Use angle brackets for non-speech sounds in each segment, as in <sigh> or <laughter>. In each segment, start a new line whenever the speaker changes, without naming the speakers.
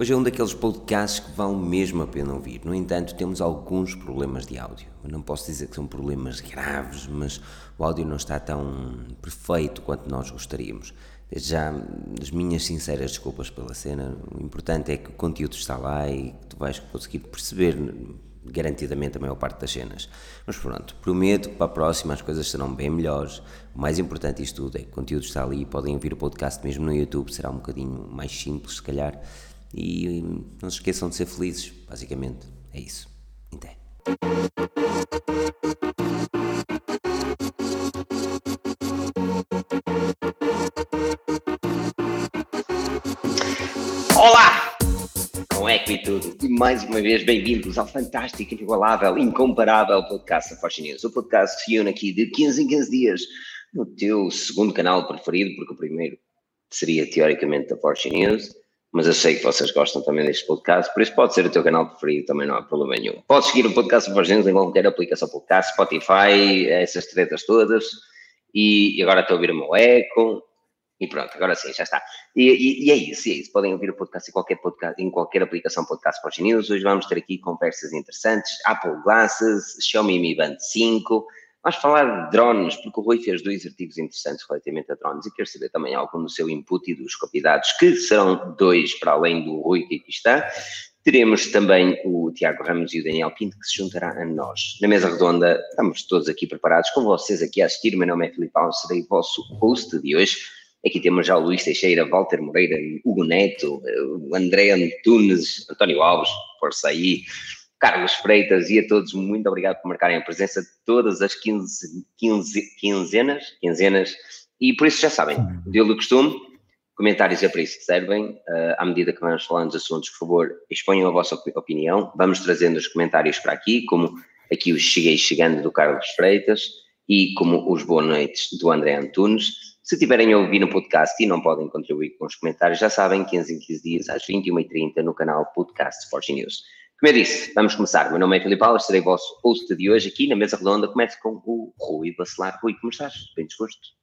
Hoje é um daqueles podcasts que vale mesmo a pena ouvir. No entanto, temos alguns problemas de áudio. Eu não posso dizer que são problemas graves, mas o áudio não está tão perfeito quanto nós gostaríamos. Desde já, as minhas sinceras desculpas pela cena. O importante é que o conteúdo está lá e que tu vais conseguir perceber garantidamente a maior parte das cenas. Mas pronto, prometo que para a próxima as coisas serão bem melhores. O mais importante disto tudo é que o conteúdo está ali, podem ouvir o podcast mesmo no YouTube, será um bocadinho mais simples se calhar. E não se esqueçam de ser felizes, basicamente. É isso. Até. Olá! Com e tudo. E mais uma vez, bem-vindos ao fantástico, inigualável, incomparável podcast da News. O podcast se une aqui de 15 em 15 dias no teu segundo canal preferido, porque o primeiro seria teoricamente da Force News mas eu sei que vocês gostam também deste podcast, por isso pode ser o teu canal preferido, também não há problema nenhum. Podes seguir o podcast Vargens em qualquer aplicação podcast, Spotify, essas tretas todas, e, e agora estou a ouvir o meu eco, e pronto, agora sim, já está. E, e, e, é isso, é isso. Podem ouvir o podcast em qualquer, podcast, em qualquer aplicação podcast Forge News. Hoje vamos ter aqui conversas interessantes, Apple Glasses, Xiaomi Mi Band 5, Vamos falar de drones, porque o Rui fez dois artigos interessantes relativamente a drones e quero saber também algo no seu input e dos convidados, que serão dois para além do Rui que aqui está. Teremos também o Tiago Ramos e o Daniel Pinto que se juntará a nós. Na mesa redonda, estamos todos aqui preparados, com vocês aqui a assistir. Meu nome é Filipe Alves, serei vosso host de hoje. Aqui temos já o Luís Teixeira, Walter Moreira, Hugo Neto, o André Antunes, António Alves, força aí, Carlos Freitas e a todos, muito obrigado por marcarem a presença todas as 15, 15, quinzenas, quinzenas, e por isso já sabem, do costume, comentários é para isso que servem, uh, à medida que vamos falando dos assuntos, por favor, exponham a vossa opinião, vamos trazendo os comentários para aqui, como aqui os Cheguei Chegando do Carlos Freitas e como os Boa Noites do André Antunes, se tiverem a ouvir no podcast e não podem contribuir com os comentários, já sabem, 15 em 15 dias, às 21h30, no canal Podcast Forge News. Como eu disse, vamos começar. Meu nome é Filipe Alves, serei vosso host de hoje aqui na mesa redonda. Começo com o Rui Bacelar. Rui, como estás? Bem disposto?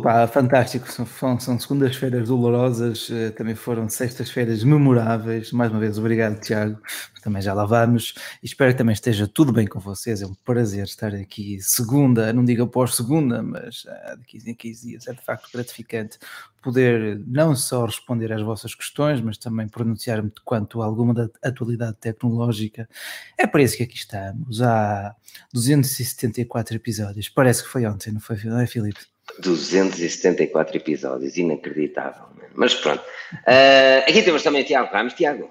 Pá, fantástico. São, são segundas-feiras dolorosas, eh, também foram sextas-feiras memoráveis. Mais uma vez, obrigado, Tiago. Também já lá vamos. Espero que também esteja tudo bem com vocês. É um prazer estar aqui segunda, não digo após segunda, mas de 15 em 15 dias. É de facto gratificante poder não só responder às vossas questões, mas também pronunciar-me quanto a alguma da atualidade tecnológica. É para isso que aqui estamos. Há 274 episódios. Parece que foi ontem, não foi, não é, Filipe?
274 episódios, inacreditável. Mas pronto. Uh, aqui temos também o Tiago Ramos. Tiago,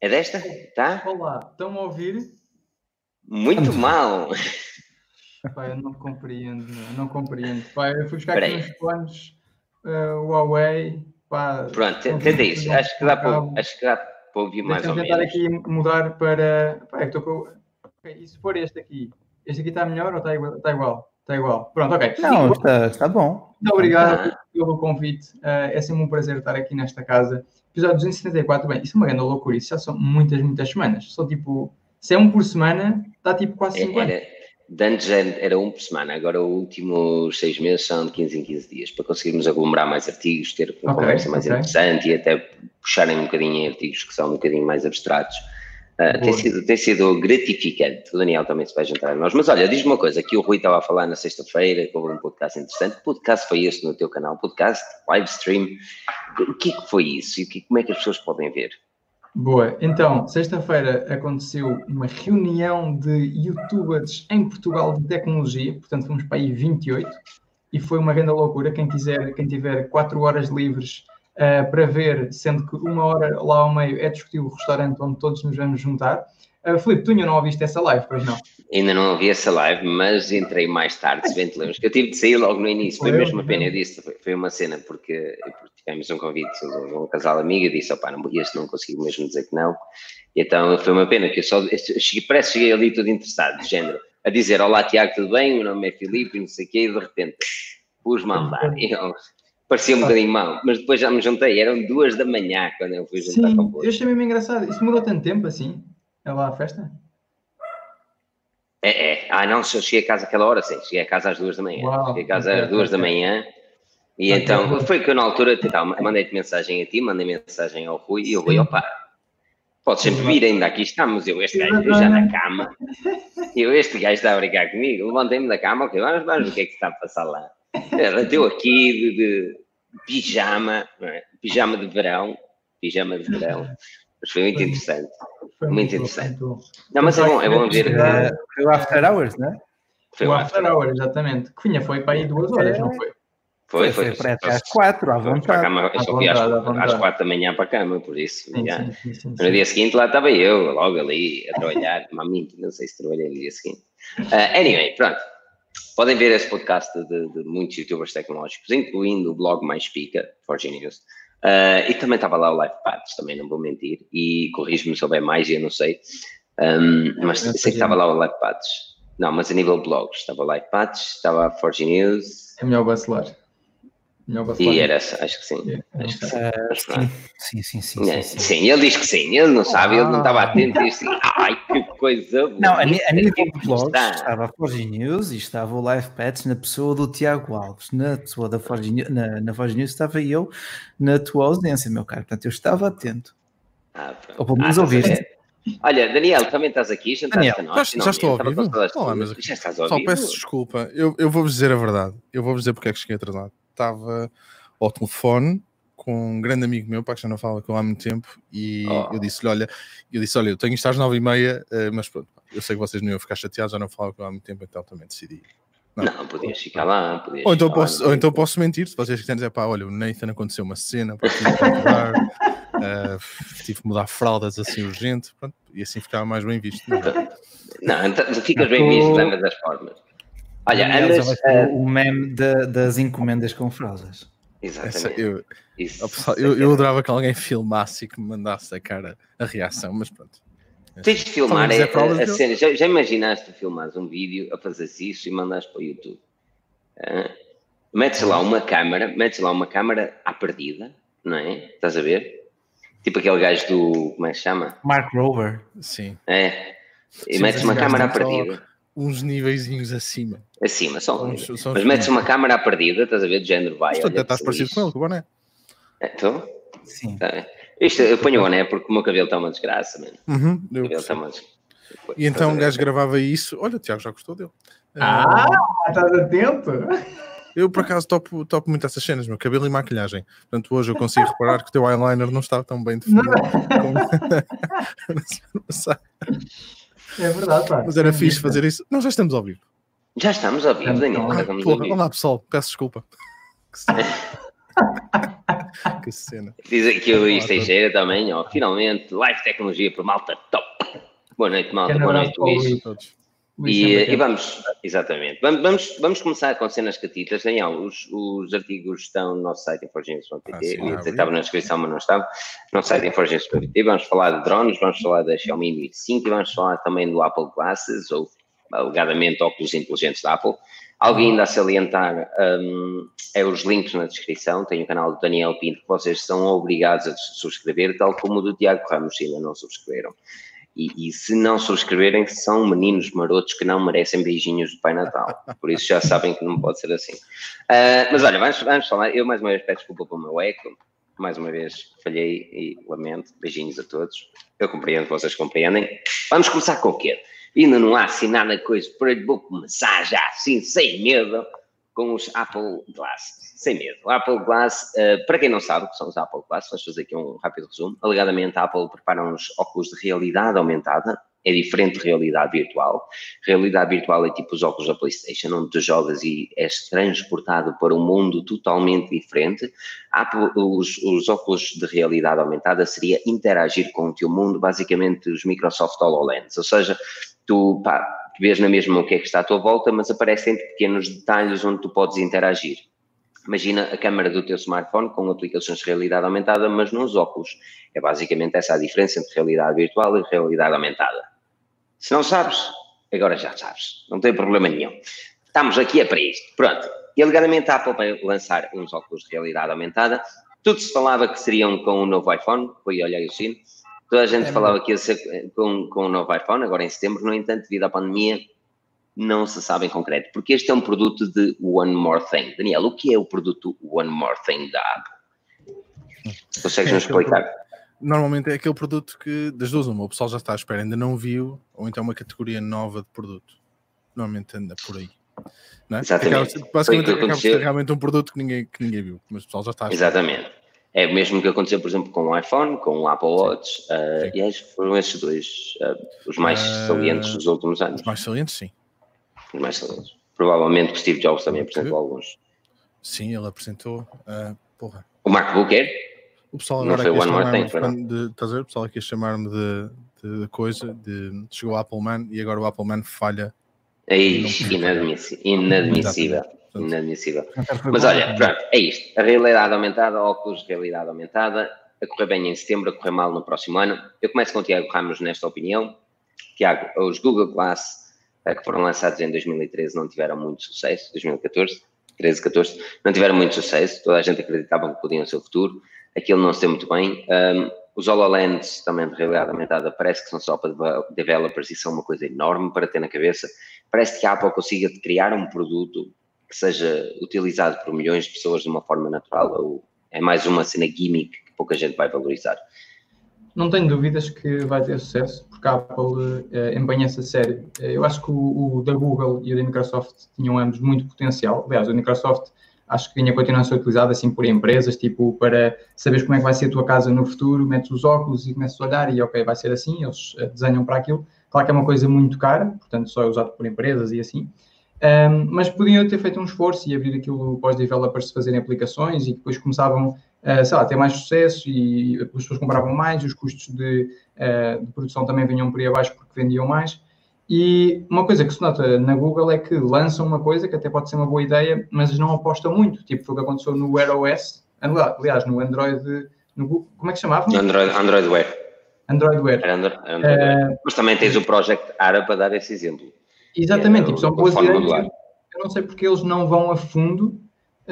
é desta? Tá?
Olá, estão a ouvir?
Muito mal.
Pai, eu não compreendo, eu não compreendo. Pai, eu fui buscar aqui uns fones uh, Huawei. Pá,
pronto, tenta isso. Acho que dá para, acho que dá para ouvir mais ou menos.
tentar aqui mudar para. Pá, estou com... okay, e se for este aqui? Este aqui está melhor ou está igual? Está igual? Está igual. Pronto, ok.
Não, está, está bom.
Muito obrigado pelo convite. Uh, é sempre um prazer estar aqui nesta casa. Episódio 274, bem, isso é uma grande loucura. Isso já são muitas, muitas semanas. São tipo, se é um por semana, está tipo quase 5
é, anos. De antes era um por semana, agora os últimos seis meses são de 15 em 15 dias, para conseguirmos aglomerar mais artigos, ter uma okay, conversa mais okay. interessante e até puxarem um bocadinho em artigos que são um bocadinho mais abstratos. Uh, tem, sido, tem sido gratificante. O Daniel também se vai juntar a nós. Mas olha, diz-me uma coisa: que o Rui estava a falar na sexta-feira, que houve um podcast interessante. Que podcast foi esse no teu canal? Podcast, live stream. O que é que foi isso e como é que as pessoas podem ver?
Boa, então, sexta-feira aconteceu uma reunião de youtubers em Portugal de tecnologia, portanto fomos para aí 28, e foi uma grande loucura. Quem quiser, quem tiver 4 horas livres uh, para ver, sendo que uma hora lá ao meio é discutir o restaurante onde todos nos vamos juntar. Uh, Filipe, tu ainda não ouviste essa live, pois não?
Ainda não ouvi essa live, mas entrei mais tarde, se bem te lembras, que eu tive de sair logo no início, foi, foi mesmo a pena, eu disse, foi, foi uma cena, porque, porque, tivemos um convite de um casal amigo, eu disse, opá, não, este não consigo mesmo dizer que não, e então foi uma pena, que eu só, eu cheguei, parece que cheguei ali todo interessado, de género, a dizer, olá Tiago, tudo bem, o meu nome é Filipe, não sei o quê, e de repente, pus-me a andar, e eu, parecia um bocadinho mal, mas depois já me juntei, eram duas da manhã quando eu fui juntar
Sim,
com você.
eu achei mesmo engraçado, isso demorou tanto tempo assim, é lá a festa?
É, é. Ah, não, se eu cheguei a casa àquela hora, sim. Cheguei a casa às duas da manhã. Uau, cheguei a casa às duas da manhã E então, foi que eu na altura mandei-te mensagem a ti, mandei mensagem ao Rui e o Rui, opa, pode sempre vir, ainda aqui estamos, eu este gajo já na cama, eu este gajo está a brincar comigo, levantei-me da cama, ok, vamos, vamos ver o que é que está a passar lá. <laughs> Deu aqui de, de pijama, é? pijama de verão, pijama de verão, mas foi muito interessante, foi muito, interessante. Muito não, mas é bom, é bom ver.
Foi o After Hours, não é?
Foi o After Hours, exatamente. Que vinha foi para aí duas horas, não foi?
Foi, foi.
foi, foi às quatro, à vontade.
Cama, eu só fui às, às quatro da manhã para a cama, por isso. Sim, sim, sim, sim, no dia seguinte lá estava eu, logo ali, a trabalhar. Mamito, não sei se trabalhei no dia seguinte. Uh, anyway, pronto. Podem ver esse podcast de, de, muitos youtubers tecnológicos, incluindo o blog Mais Pica, Forge News. Uh, e também estava lá o Live Pads, também não vou mentir. E corrijo-me se houver mais, eu não sei. Um, mas sei que estava lá o Live Pads. Não, mas a nível de blogs, estava o Live Pads, estava a Forge News.
É melhor vacilar.
E era, acho que sim. Acho que sim.
Uh, sim, sim, sim,
sim, sim, sim. ele diz que sim, ele não sabe, ele não estava atento e disse ai que coisa boa. <laughs>
Não, a, a nível de blogs estava a Forge News e estava o Live Pets na pessoa do Tiago Alves, na pessoa da Forge News, na, na Forge News estava eu na tua ausência, meu caro, portanto eu estava atento. Ah, Ou pelo menos ah, ouviste.
Olha, Daniel, também estás aqui?
Daniel, nós, já, já estou a ouvir. Olá, mas já estás a ouvir. Só peço desculpa, eu, eu vou-vos dizer a verdade. Eu vou-vos dizer porque é que cheguei atrasado estava ao telefone com um grande amigo meu, para que já não fala com há muito tempo, e oh. eu disse-lhe: Olha, eu disse: Olha, eu tenho isto às nove e meia, eh, mas pronto, eu sei que vocês não iam ficar chateados, já não falo com há muito tempo, então também decidi.
Não, não podias ficar lá. Podias
ou, então posso, ou então posso mentir, se vocês quiserem dizer, pá, olha, o Nathan aconteceu uma cena, para <laughs> uh, tive que mudar fraldas assim urgente, pronto, e assim ficava mais bem visto.
Não, não então, ficas bem visto de ambas das formas. Olha,
andas, uh... o meme de, das encomendas com fraldas.
Exatamente. Essa, eu,
Isso, eu, eu adorava que alguém filmasse e que me mandasse a cara a reação, mas pronto.
Tens de filmar é, a, a cena. Já, já imaginaste filmares um vídeo a fazer isso e mandares para o YouTube? Uh, metes lá uma câmera, metes lá uma câmera à perdida, não é? Estás a ver? Tipo aquele gajo do. Como é que se chama?
Mark Rover.
Sim.
É. E Sim, metes uma câmera à perdida
uns níveis acima.
Acima, só. Uns, mas metes uma câmera à perdida, estás a ver, de género vai.
Mas tu até estás parecido com ele, com o boné.
Então?
Sim. Tá.
Isto, eu ponho o boné porque o meu cabelo está uma desgraça, mano.
Uhum, o cabelo está uma desgraça. E então o gajo gravava isso. Olha, o Tiago já gostou dele.
Ah, estás atento?
Eu, por acaso, topo, topo muito essas cenas, meu cabelo e maquilhagem. Portanto, hoje eu consigo reparar que o teu eyeliner não está tão bem definido como na semana passada.
É verdade, pá.
Mas era é fixe fazer isso. Nós já estamos ao vivo.
Já estamos ao vivo, Daniel.
Ah, porra, olá pessoal, peço desculpa. que cena. <laughs>
Diz aqui o Luís Teixeira também, ó. Finalmente, live tecnologia por malta top. Boa noite, malta. Boa noite, Luís. E, e, vamos, exatamente, vamos, vamos, vamos começar com cenas catitas. Daniel, os, os artigos estão no nosso site inforgências.pt. Ah, estava na descrição, mas não estava. No nosso site inforgências.pt. Vamos falar de drones, vamos falar da Xiaomi Mi 5 e vamos falar também do Apple Glasses, ou alegadamente óculos inteligentes da Apple. Alguém ainda a salientar um, é os links na descrição. Tem o canal do Daniel Pinto que vocês são obrigados a subscrever, tal como o do Tiago Ramos, se ainda não subscreveram. E, e, se não subscreverem, são meninos marotos que não merecem beijinhos do Pai Natal. Por isso já sabem que não pode ser assim. Uh, mas olha, vamos, vamos falar. Eu mais uma vez peço desculpa pelo meu eco. Mais uma vez falhei e lamento. Beijinhos a todos. Eu compreendo, vocês compreendem. Vamos começar com o quê? Ainda não há assim nada coisa, por aí vou começar já assim, sem medo, com os Apple Glass sem medo. O Apple Glass, uh, para quem não sabe o que são os Apple Glass, vamos fazer aqui um rápido resumo. Alegadamente, a Apple prepara uns óculos de realidade aumentada, é diferente de realidade virtual. Realidade virtual é tipo os óculos da PlayStation, onde tu jogas e és transportado para um mundo totalmente diferente. Os, os óculos de realidade aumentada seria interagir com o teu mundo, basicamente os Microsoft HoloLens, ou seja, tu pá, vês na mesma o que é que está à tua volta, mas aparecem pequenos detalhes onde tu podes interagir. Imagina a câmera do teu smartphone com aplicações de realidade aumentada, mas nos óculos. É basicamente essa a diferença entre realidade virtual e realidade aumentada. Se não sabes, agora já sabes. Não tem problema nenhum. Estamos aqui é para isto. Pronto. E alegadamente a Apple vai lançar uns óculos de realidade aumentada. Tudo se falava que seriam com o novo iPhone. Foi olhar o sino. Toda a gente é falava que ia ser com, com o novo iPhone, agora em setembro. No entanto, devido à pandemia, não se sabe em concreto, porque este é um produto de One More Thing. Daniel, o que é o produto One More Thing da Apple? Consegues-nos é explicar?
Normalmente é aquele produto que, das duas, uma, o pessoal já está à espera, ainda não viu, ou então uma categoria nova de produto. Normalmente anda por aí. Não é?
Exatamente.
Acaba, basicamente acaba ser realmente um produto que ninguém, que ninguém viu, mas o pessoal já está à
espera. Exatamente. É o mesmo que aconteceu, por exemplo, com o iPhone, com o Apple Watch, uh, e acho que foram esses dois uh, os mais uh, salientes dos últimos anos.
Os mais salientes, sim.
Os mais salientes. Provavelmente o Steve Jobs também apresentou alguns.
Sim, ele apresentou. porra.
O MacBook Air?
O pessoal agora aqui chamar-me de, estás a ver? O pessoal aqui chamar-me de, de, coisa, de chegou o Apple Man e agora o Apple Man falha.
É inadmissível. Inadmissível. Inadmissível. Mas olha, pronto, é isto. A realidade aumentada, óculos de realidade aumentada, a correr bem em setembro, a correr mal no próximo ano. Eu começo com o Tiago Ramos nesta opinião. Tiago, os Google Glass que foram lançados em 2013 não tiveram muito sucesso, 2014, 13, 14, não tiveram muito sucesso, toda a gente acreditava que podiam ser o futuro, aquilo não se deu muito bem. Um, os HoloLens também de realidade aumentada parece que são só para developers e são uma coisa enorme para ter na cabeça. Parece que a Apple consiga criar um produto que seja utilizado por milhões de pessoas de uma forma natural, ou é mais uma cena gimmick que pouca gente vai valorizar.
Não tenho dúvidas que vai ter sucesso, porque a Apple eh, empenha-se a sério. Eh, eu acho que o, o, da Google e o da Microsoft tinham ambos muito potencial. Aliás, o da Microsoft acho que ainda continua a ser utilizado assim por empresas, tipo para saberes como é que vai ser a tua casa no futuro, metes os óculos e começas a olhar e ok, vai ser assim, eles eh, desenham para aquilo. Claro que é uma coisa muito cara, portanto só é usado por empresas e assim, um, mas podiam ter feito um esforço e abrir aquilo para os developers fazerem aplicações e depois começavam, uh, sei lá, ter mais sucesso e as pessoas compravam mais, os custos de, uh, de, produção também vinham por aí abaixo porque vendiam mais. E uma coisa que se nota na Google é que lançam uma coisa que até pode ser uma boa ideia, mas não apostam muito, tipo foi o que aconteceu no Wear OS, aliás, no Android, no Google, como é que se chamava?
Android, Android Wear.
Android Wear.
Android, Android uh, Mas também tens o Project Ara para dar esse exemplo.
Exatamente, tipo, são boas ideias. Eu não sei porque eles não vão a fundo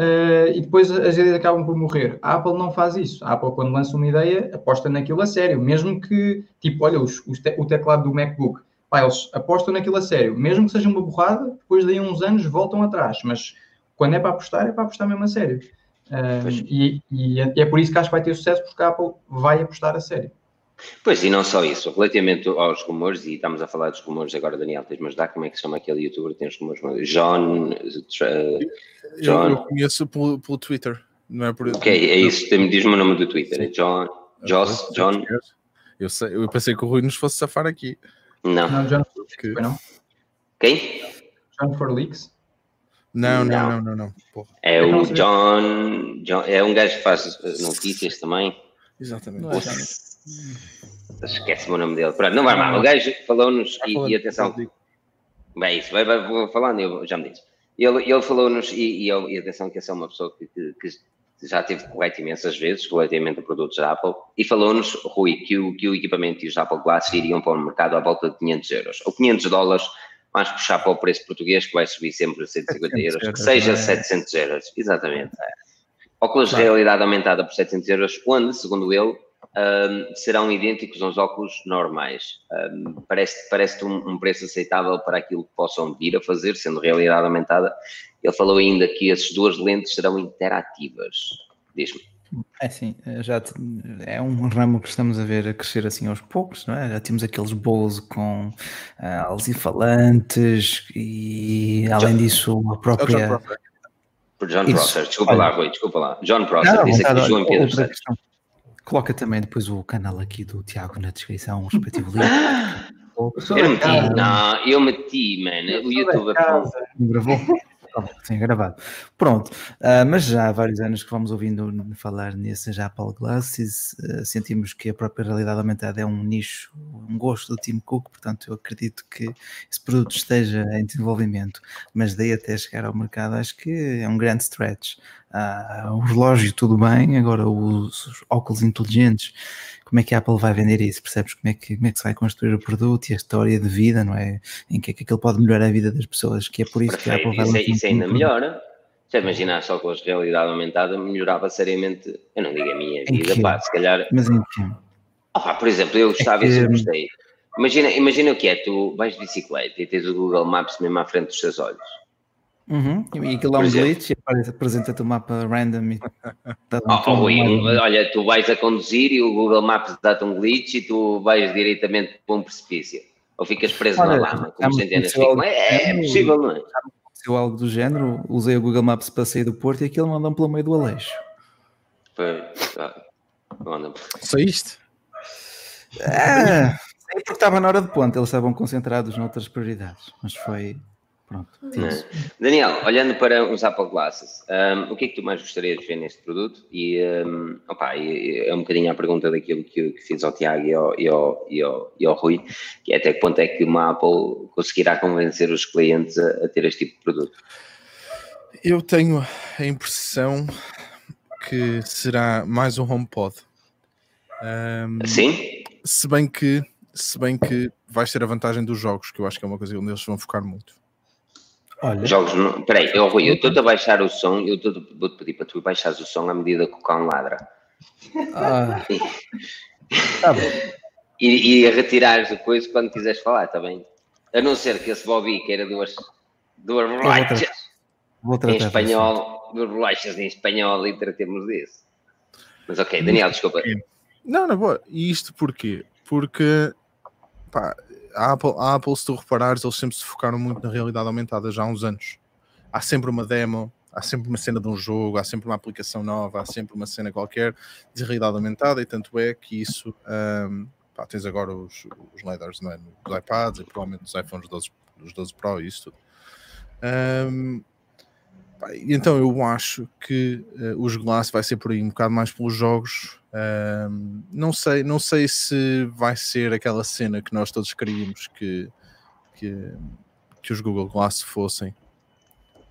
uh, e depois as ideias acabam por morrer. A Apple não faz isso. A Apple, quando lança uma ideia, aposta naquilo a sério. Mesmo que, tipo, olha, os, os te, o teclado do MacBook, pá, eles apostam naquilo a sério. Mesmo que seja uma borrada, depois daí uns anos voltam atrás. Mas quando é para apostar, é para apostar mesmo a sério. Uh, e, e, é, e é por isso que acho que vai ter sucesso, porque a Apple vai apostar a sério.
Pois, e não só isso, relativamente aos rumores, e estamos a falar dos rumores agora, Daniel, tens-me ajudar, como é que se chama aquele youtuber, tem os rumores, John...
John... Eu, conheço pelo, pelo Twitter, não é por...
Ok, é isso, diz-me o nome do Twitter, é John... Joss, John...
Eu, sei, eu pensei que o Rui nos fosse safar aqui.
Não.
Não, John que... não?
Quem?
John for Leaks?
Não, não, não, não, não.
É o John, John, é um gajo que faz notícias também.
Exatamente.
Esquece-me o nome dele. Pronto, não vai mal. O gajo falou-nos e, e, atenção. Bem, isso, vai, vai, vou falando, eu já me disse. Ele, ele falou-nos e, e, e, atenção que essa é uma pessoa que, que, que já teve correto imensas vezes relativamente a produtos da Apple e falou-nos, Rui, que o, que o equipamento e os Apple Glass iriam para o mercado à volta de 500 euros. Ou 500 dólares, mais puxar para o preço português que vai subir sempre a 150 euros, que seja 700 euros. Exatamente. Óculos de realidade aumentada por 700 euros, onde, segundo ele, um, serão idênticos aos óculos normais. Um, parece, parece um, um, preço aceitável para aquilo que possam vir a fazer, sendo realidade aumentada. Ele falou ainda que essas duas lentes serão interativas. Diz-me.
É sim, já é um ramo que estamos a ver a crescer assim aos poucos, não é? Já temos aqueles bolos com uh, alzifalantes e além disso a própria.
Por John Prosser, desculpa lá, Rui, desculpa lá. John Prosser, disse aqui João Pedro Santos.
Coloca também depois o canal aqui do Tiago na descrição, o respectivo link. <laughs>
eu não meti, não, eu meti, mano. O YouTube
gravou. Sim, gravado. Pronto, uh, mas já há vários anos que vamos ouvindo falar nesses Apple Glasses, uh, sentimos que a própria realidade aumentada é um nicho, um gosto do Tim Cook, portanto eu acredito que esse produto esteja em desenvolvimento, mas daí até chegar ao mercado acho que é um grande stretch. Uh, o relógio tudo bem, agora os óculos inteligentes como é que a Apple vai vender isso, percebes como é que, como é que se vai construir o produto e a história de vida, não é? Em que é que aquilo pode melhorar a vida das pessoas, que é por isso Perfeito. que a Apple vai
Isso, é, isso ainda melhora. Já imaginar só com a realidade aumentada melhorava seriamente, eu não digo a minha vida, pá, se calhar.
Mas.
Oh, por exemplo, eu gostava, é que... eu gostei. Imagina, imagina o que é, tu vais de bicicleta e tens o Google Maps mesmo à frente dos teus olhos.
Uhum. E aquilo é um glitch e apresenta-te o mapa random. E
oh, oh, um, olha, tu vais a conduzir e o Google Maps dá-te um glitch e tu vais diretamente para um precipício. Ou ficas preso olha, na lama, como centenas ficam. É, é possível, não é?
aconteceu algo do género, usei o Google Maps para sair do Porto e aquilo mandou-me pelo meio do Aleixo.
Foi.
Saíste?
É, porque estava na hora de ponto, eles estavam concentrados noutras prioridades, mas foi. Pronto.
Daniel, olhando para os Apple Glasses, um, o que é que tu mais gostarias de ver neste produto? E, um, opa, é um bocadinho a pergunta daquilo que, que fiz ao Tiago e ao, e, ao, e, ao, e ao Rui, que é até que ponto é que uma Apple conseguirá convencer os clientes a, a ter este tipo de produto?
Eu tenho a impressão que será mais um HomePod.
Um, Sim?
Se bem que se bem que vais ter a vantagem dos jogos, que eu acho que é uma coisa onde eles vão focar muito.
Olha. Jogos. Não... Peraí, eu, Rui, eu estou a baixar o som, eu vou-te pedir para tu baixares o som à medida que o cão ladra. Ah. <laughs> tá bom. E, e retirares depois quando quiseres falar, está bem? A não ser que esse Bobby queira duas, duas bolachas em espanhol, duas bolachas em espanhol e tratemos disso. Mas ok, Daniel, desculpa.
Não, não, boa. E isto porquê? Porque pá, a Apple, a Apple, se tu reparares, eles sempre se focaram muito na realidade aumentada já há uns anos. Há sempre uma demo, há sempre uma cena de um jogo, há sempre uma aplicação nova, há sempre uma cena qualquer de realidade aumentada, e tanto é que isso um, pá, tens agora os, os LiDARs é? nos iPads e provavelmente nos iPhones 12, dos 12 Pro e isso tudo. Um, então eu acho que uh, os Glass vai ser por aí um bocado mais pelos jogos um, não, sei, não sei se vai ser aquela cena que nós todos queríamos que, que, que os Google Glass fossem.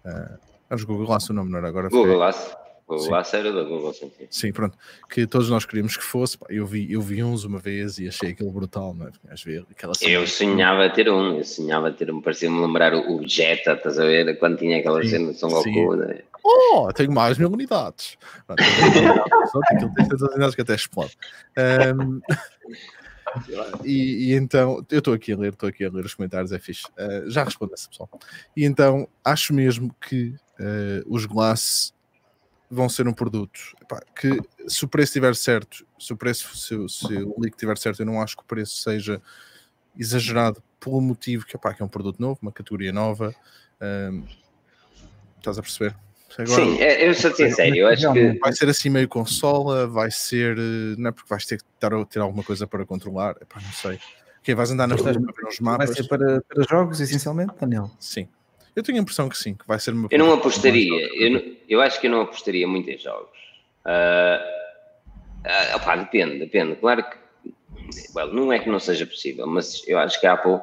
Uh, os Google Glass o nome, não era agora?
Google Glass. Google Glass era da Google, sim.
Sim, pronto. Que todos nós queríamos que fosse. Eu vi, eu vi uns uma vez e achei aquilo brutal, não é? Ver aquela
cena eu sonhava ter um, eu sonhava ter um, parecia-me lembrar o, Jetta, estás a ver? Quando tinha aquela sim, cena de São Goku. Né?
Oh, tenho mais mil unidades. Aquilo tem tantas unidades que até explode. Um, <laughs> e, e, então, eu estou aqui a ler, estou aqui a ler os comentários, é fixe. Uh, já respondo essa pessoal. E então, acho mesmo que uh, os Glass vão ser um produto epá, que, se o preço estiver certo, se o preço, se, se o leak estiver certo, eu não acho que o preço seja exagerado pelo motivo que, epá, que é um produto novo, uma categoria nova. Um, estás a perceber?
Agora, Sim, é, eu sou sincero, eu acho que.
Vai ser assim meio consola, vai ser. Eh, não é porque vais ter que ter, ter alguma coisa para controlar, epá, não sei. Que vais andar nas ruas para ver os mapas.
Vai ser para, para jogos, essencialmente, Daniel?
Sim. Eu tenho a impressão que sim, que vai ser uma.
Eu não apostaria, eu, não, eu acho que eu não apostaria muito em jogos. Uh, uh, opá, depende, depende. Claro que. Well, não é que não seja possível, mas eu acho que a Apple uh,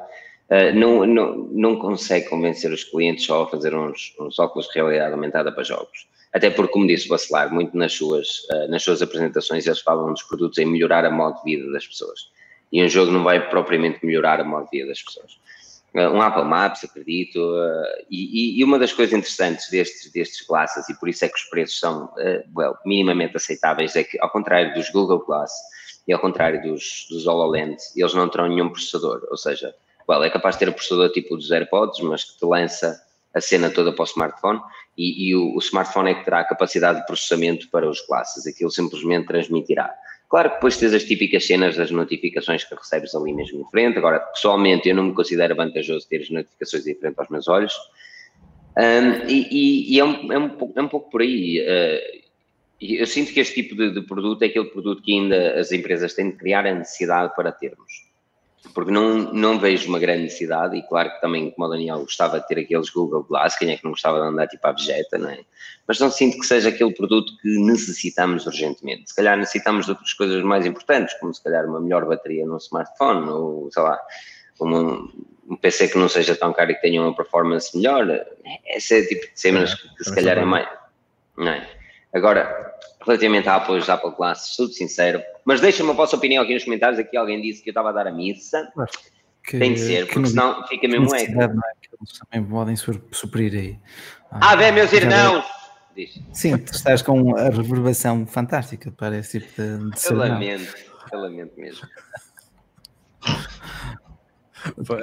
não, não, não consegue convencer os clientes só a fazer uns, uns óculos de realidade aumentada para jogos. Até porque, como disse o Bacelar, muito nas suas, uh, nas suas apresentações eles falam dos produtos em melhorar a modo de vida das pessoas. E um jogo não vai propriamente melhorar a modo de vida das pessoas. Uh, um Apple Maps, acredito, e, e, uma das coisas interessantes destes, destes classes, e por isso é que os preços são well, minimamente aceitáveis, é que, ao contrário dos Google Glass e ao contrário dos, dos HoloLens, eles não terão nenhum processador, ou seja, well, é capaz de ter o processador tipo dos AirPods, mas que te lança a cena toda para o smartphone e, e o, o, smartphone é que terá a capacidade de processamento para os classes, aquilo simplesmente transmitirá. Claro que depois tens as típicas cenas das notificações que recebes ali mesmo em frente. Agora, pessoalmente, eu não me considero vantajoso ter as notificações em frente aos meus olhos. Um, e, e, é, um, é, um pouco, é, um, pouco, por aí. Uh, eu sinto que este tipo de, de, produto é aquele produto que ainda as empresas têm de criar a necessidade para termos porque não, não vejo uma grande necessidade, e claro que também, como o Daniel, gostava de ter aqueles Google Glass, quem é que não gostava de andar tipo à vegeta, não é? Mas não sinto que seja aquele produto que necessitamos urgentemente. Se calhar necessitamos de outras coisas mais importantes, como se calhar uma melhor bateria no smartphone, ou sei lá, um, um PC que não seja tão caro e que tenha uma performance melhor. Esse é tipo de cenas que, que se calhar é mais. Não é? Agora, relativamente a Apple e Apple Glass, sou sincero, mas deixa-me a vossa opinião aqui nos comentários. Aqui alguém disse que eu estava a dar a missa. Que, Tem de ser, porque senão fica mesmo. Não é?
Eles também podem suprir aí.
Ah, bem, meus irmãos!
Diz. Sim, tu estás com a reverbação fantástica para esse tipo de, de
Eu lamento, eu lamento mesmo.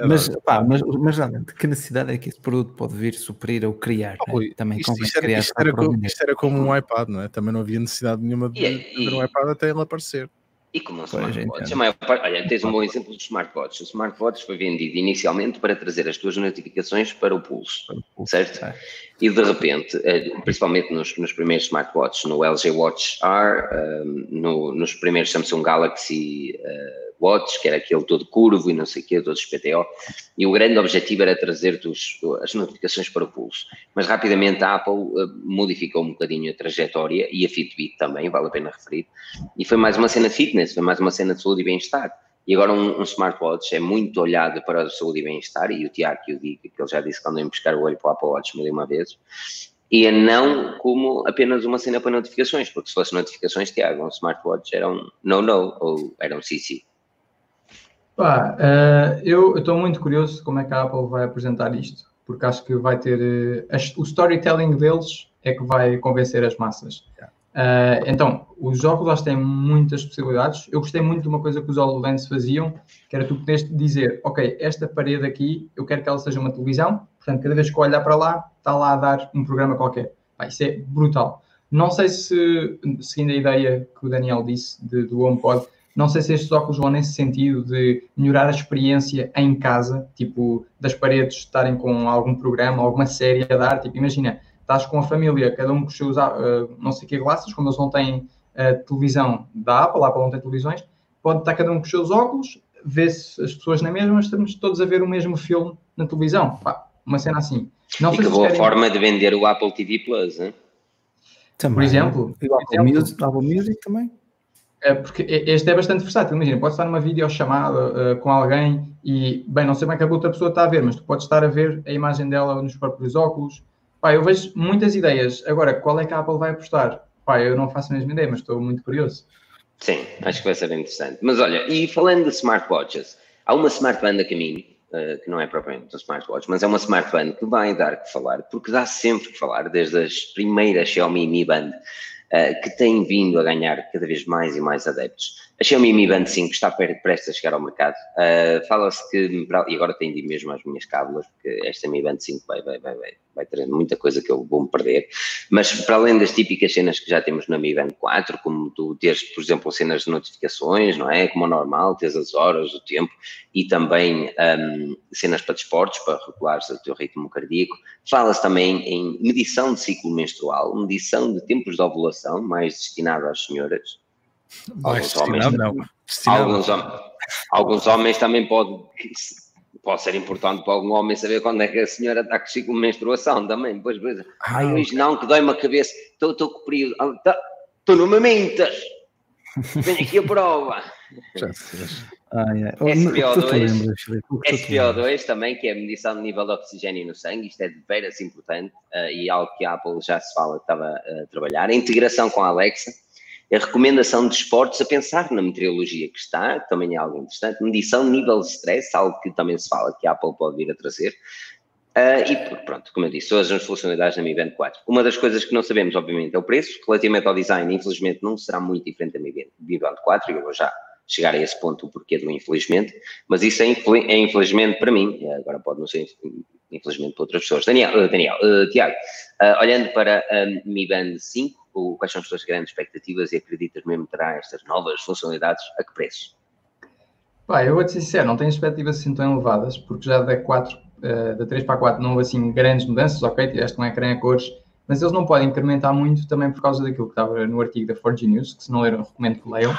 Mas, pá, mas, mas realmente, que necessidade é que esse produto pode vir suprir ou criar? Oh, né? Também
isto, isto, era, isto, era como, isto, era, como, um iPad, não é? Também não havia necessidade nenhuma de ter um iPad até ele aparecer.
E como um smartwatch. olha, tens um bom exemplo dos smartwatches. O smartwatch foi vendido inicialmente para trazer as tuas notificações para o pulso, para o pulso certo? É. E de repente, eh, principalmente nos, nos, primeiros smartwatches, no LG Watch R, um, no, nos primeiros Samsung Galaxy uh, que era aquele todo curvo e não sei o quê, todos os PTO, e o grande objetivo era trazer-te as notificações para o pulso. Mas rapidamente a Apple uh, modificou um bocadinho a trajetória e a Fitbit também, vale a pena referir, e foi mais uma cena fitness, foi mais uma cena de saúde e bem-estar. E agora um, um, smartwatch é muito olhado para a saúde e bem-estar, e o Tiago que eu que ele já disse quando eu buscar o olho para o Apple Watch mil uma vez, e é não como apenas uma cena para notificações, porque se fosse notificações, Tiago, um smartwatch era um no-no ou era um CC.
Pá, uh, eu estou muito curioso como é que a Apple vai apresentar isto, porque acho que vai ter. Uh, o storytelling deles é que vai convencer as massas. Uh, então, os óculos têm muitas possibilidades. Eu gostei muito de uma coisa que os HoloLens faziam, que era tu poderes dizer, ok, esta parede aqui, eu quero que ela seja uma televisão, portanto, cada vez que eu olhar para lá, está lá a dar um programa qualquer. Pá, isso é brutal. Não sei se, seguindo a ideia que o Daniel disse de, do HomePod, não sei se estes óculos vão nesse sentido de melhorar a experiência em casa, tipo, das paredes estarem com algum programa, alguma série a dar. Tipo, imagina, estás com a família, cada um com os seus, uh, não sei que glasses, como eles não têm uh, televisão da Apple, a Apple não tem televisões, pode estar cada um com os seus óculos, vê-se as pessoas na mesma, mas estamos todos a ver o mesmo filme na televisão. Pá, uma cena assim.
Não e que boa querem... forma de vender o Apple TV Plus, hein?
Também. Por exemplo.
E o Apple, Music, Apple Music também.
É, porque este é bastante versátil. Imagina, pode estar numa videochamada uh, com alguém e, bem, não sei como é que a outra pessoa está a ver, mas tu podes estar a ver a imagem dela nos próprios óculos. Pá, eu vejo muitas ideias. Agora, qual é que a Apple vai apostar? Pá, eu não faço a mesma ideia, mas estou muito curioso.
Sim, acho que vai ser bem interessante. Mas olha, e falando de smartwatches, há uma smartband a caminho, uh, que não é propriamente um smartwatch, mas é uma smartband que vai dar que falar, porque dá sempre que falar, desde as primeiras Xiaomi Mi Band uh, que tem vindo a ganhar cada vez mais e mais adeptos. A Xiaomi Mi Band 5 está prestes a chegar ao mercado. Uh, Fala-se que, e agora tenho de mesmo às minhas cábulas, porque esta Mi Band 5 vai, vai, vai, vai, vai ter muita coisa que eu vou-me perder. Mas para além das típicas cenas que já temos na Mi Band 4, como tu teres, por exemplo, cenas de notificações, não é? Como é normal, teres as horas, o tempo, e também um, cenas para desportos, para regulares o teu ritmo cardíaco. Fala-se também em medição de ciclo menstrual, medição de tempos de ovulação, mais destinada às senhoras
Alguns homens, não.
Alguns, alguns homens também pode, pode ser importante para algum homem saber quando é que a senhora está com menstruação também. Pois, pois. Ai, hoje não, que dói-me a cabeça. Estou com período. Estou tá, no Mamintas. Venho aqui a <laughs> prova. SPO2, SPO2 também, que é a medição de nível de oxigênio no sangue, isto é de veras importante uh, e algo que a Apple já se fala que estava a trabalhar. A integração com a Alexa, a recomendação de esportes a pensar na meteorologia que está, também é algo interessante, medição de nível de stress, algo que também se fala que a Apple pode vir a trazer. Uh, e pronto, como eu disse, todas as funcionalidades da Mi Band 4. Uma das coisas que não sabemos, obviamente, é o preço. Relativamente ao design, infelizmente, não será muito diferente da Mi Band 4, e eu vou já chegar a esse ponto, o porquê do infelizmente, mas isso é, é infelizmente para mim, agora pode não ser infelizmente para outras pessoas. Daniel, uh, Daniel uh, Tiago, olhando para a Mi Band 5, quais são as tuas grandes expectativas e acreditas mesmo que terá estas novas funcionalidades? A que preço?
Pá, eu vou-te ser sincero, não tenho expectativas assim tão elevadas, porque já da 4, uh, da 3 para a 4 não houve assim grandes mudanças, ok, tiveste um ecrã a cores, mas eles não podem incrementar muito também por causa daquilo que estava no artigo da 4G News, que se não leram, recomendo que leiam.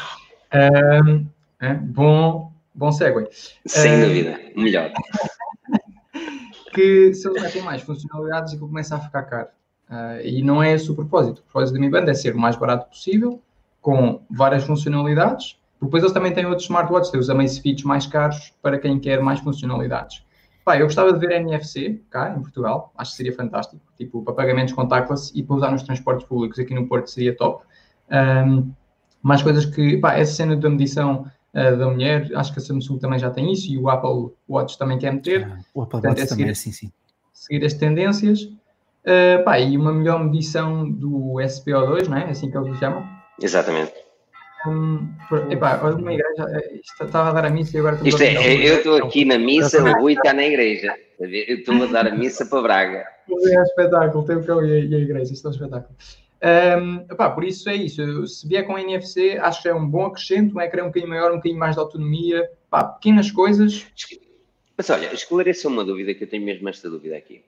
É, bom, bom segue.
Sem uh, dúvida, melhor. <laughs>
que se eles metem mais funcionalidades, aquilo começa a ficar caro. Uh, e não é esse o propósito. O propósito da Mi Band é ser o mais barato possível, com várias funcionalidades. Depois eles também têm outros smartwatches, têm os Amazfit mais caros para quem quer mais funcionalidades. Pá, eu gostava de ver NFC cá em Portugal, acho que seria fantástico. Tipo, para pagamentos contactless e para usar nos transportes públicos aqui no Porto seria top. Um, mais coisas que, pá, essa cena da medição uh, da mulher, acho que a Samsung também já tem isso e o Apple Watch também quer meter. Ah,
o Apple Watch é também é assim, sim.
Seguir as tendências. Uh, pá, e uma melhor medição do SPO2, não é? Assim que eles chamam.
Exatamente.
Um, epá, uma igreja, eh, estava a dar a missa e agora
Isto é, eu estou aqui na missa, o Rui está na igreja. Eu estou a dar a missa para Braga. <laughs>
É um espetáculo, tem o cão e a igreja, isto é um espetáculo. Um, epá, por isso é isso. Se vier com NFC, acho que é um bom acrescento, um ecrã um bocadinho maior, um bocadinho mais de autonomia, epá, pequenas coisas.
Mas olha, esclareça uma dúvida que eu tenho mesmo esta dúvida aqui.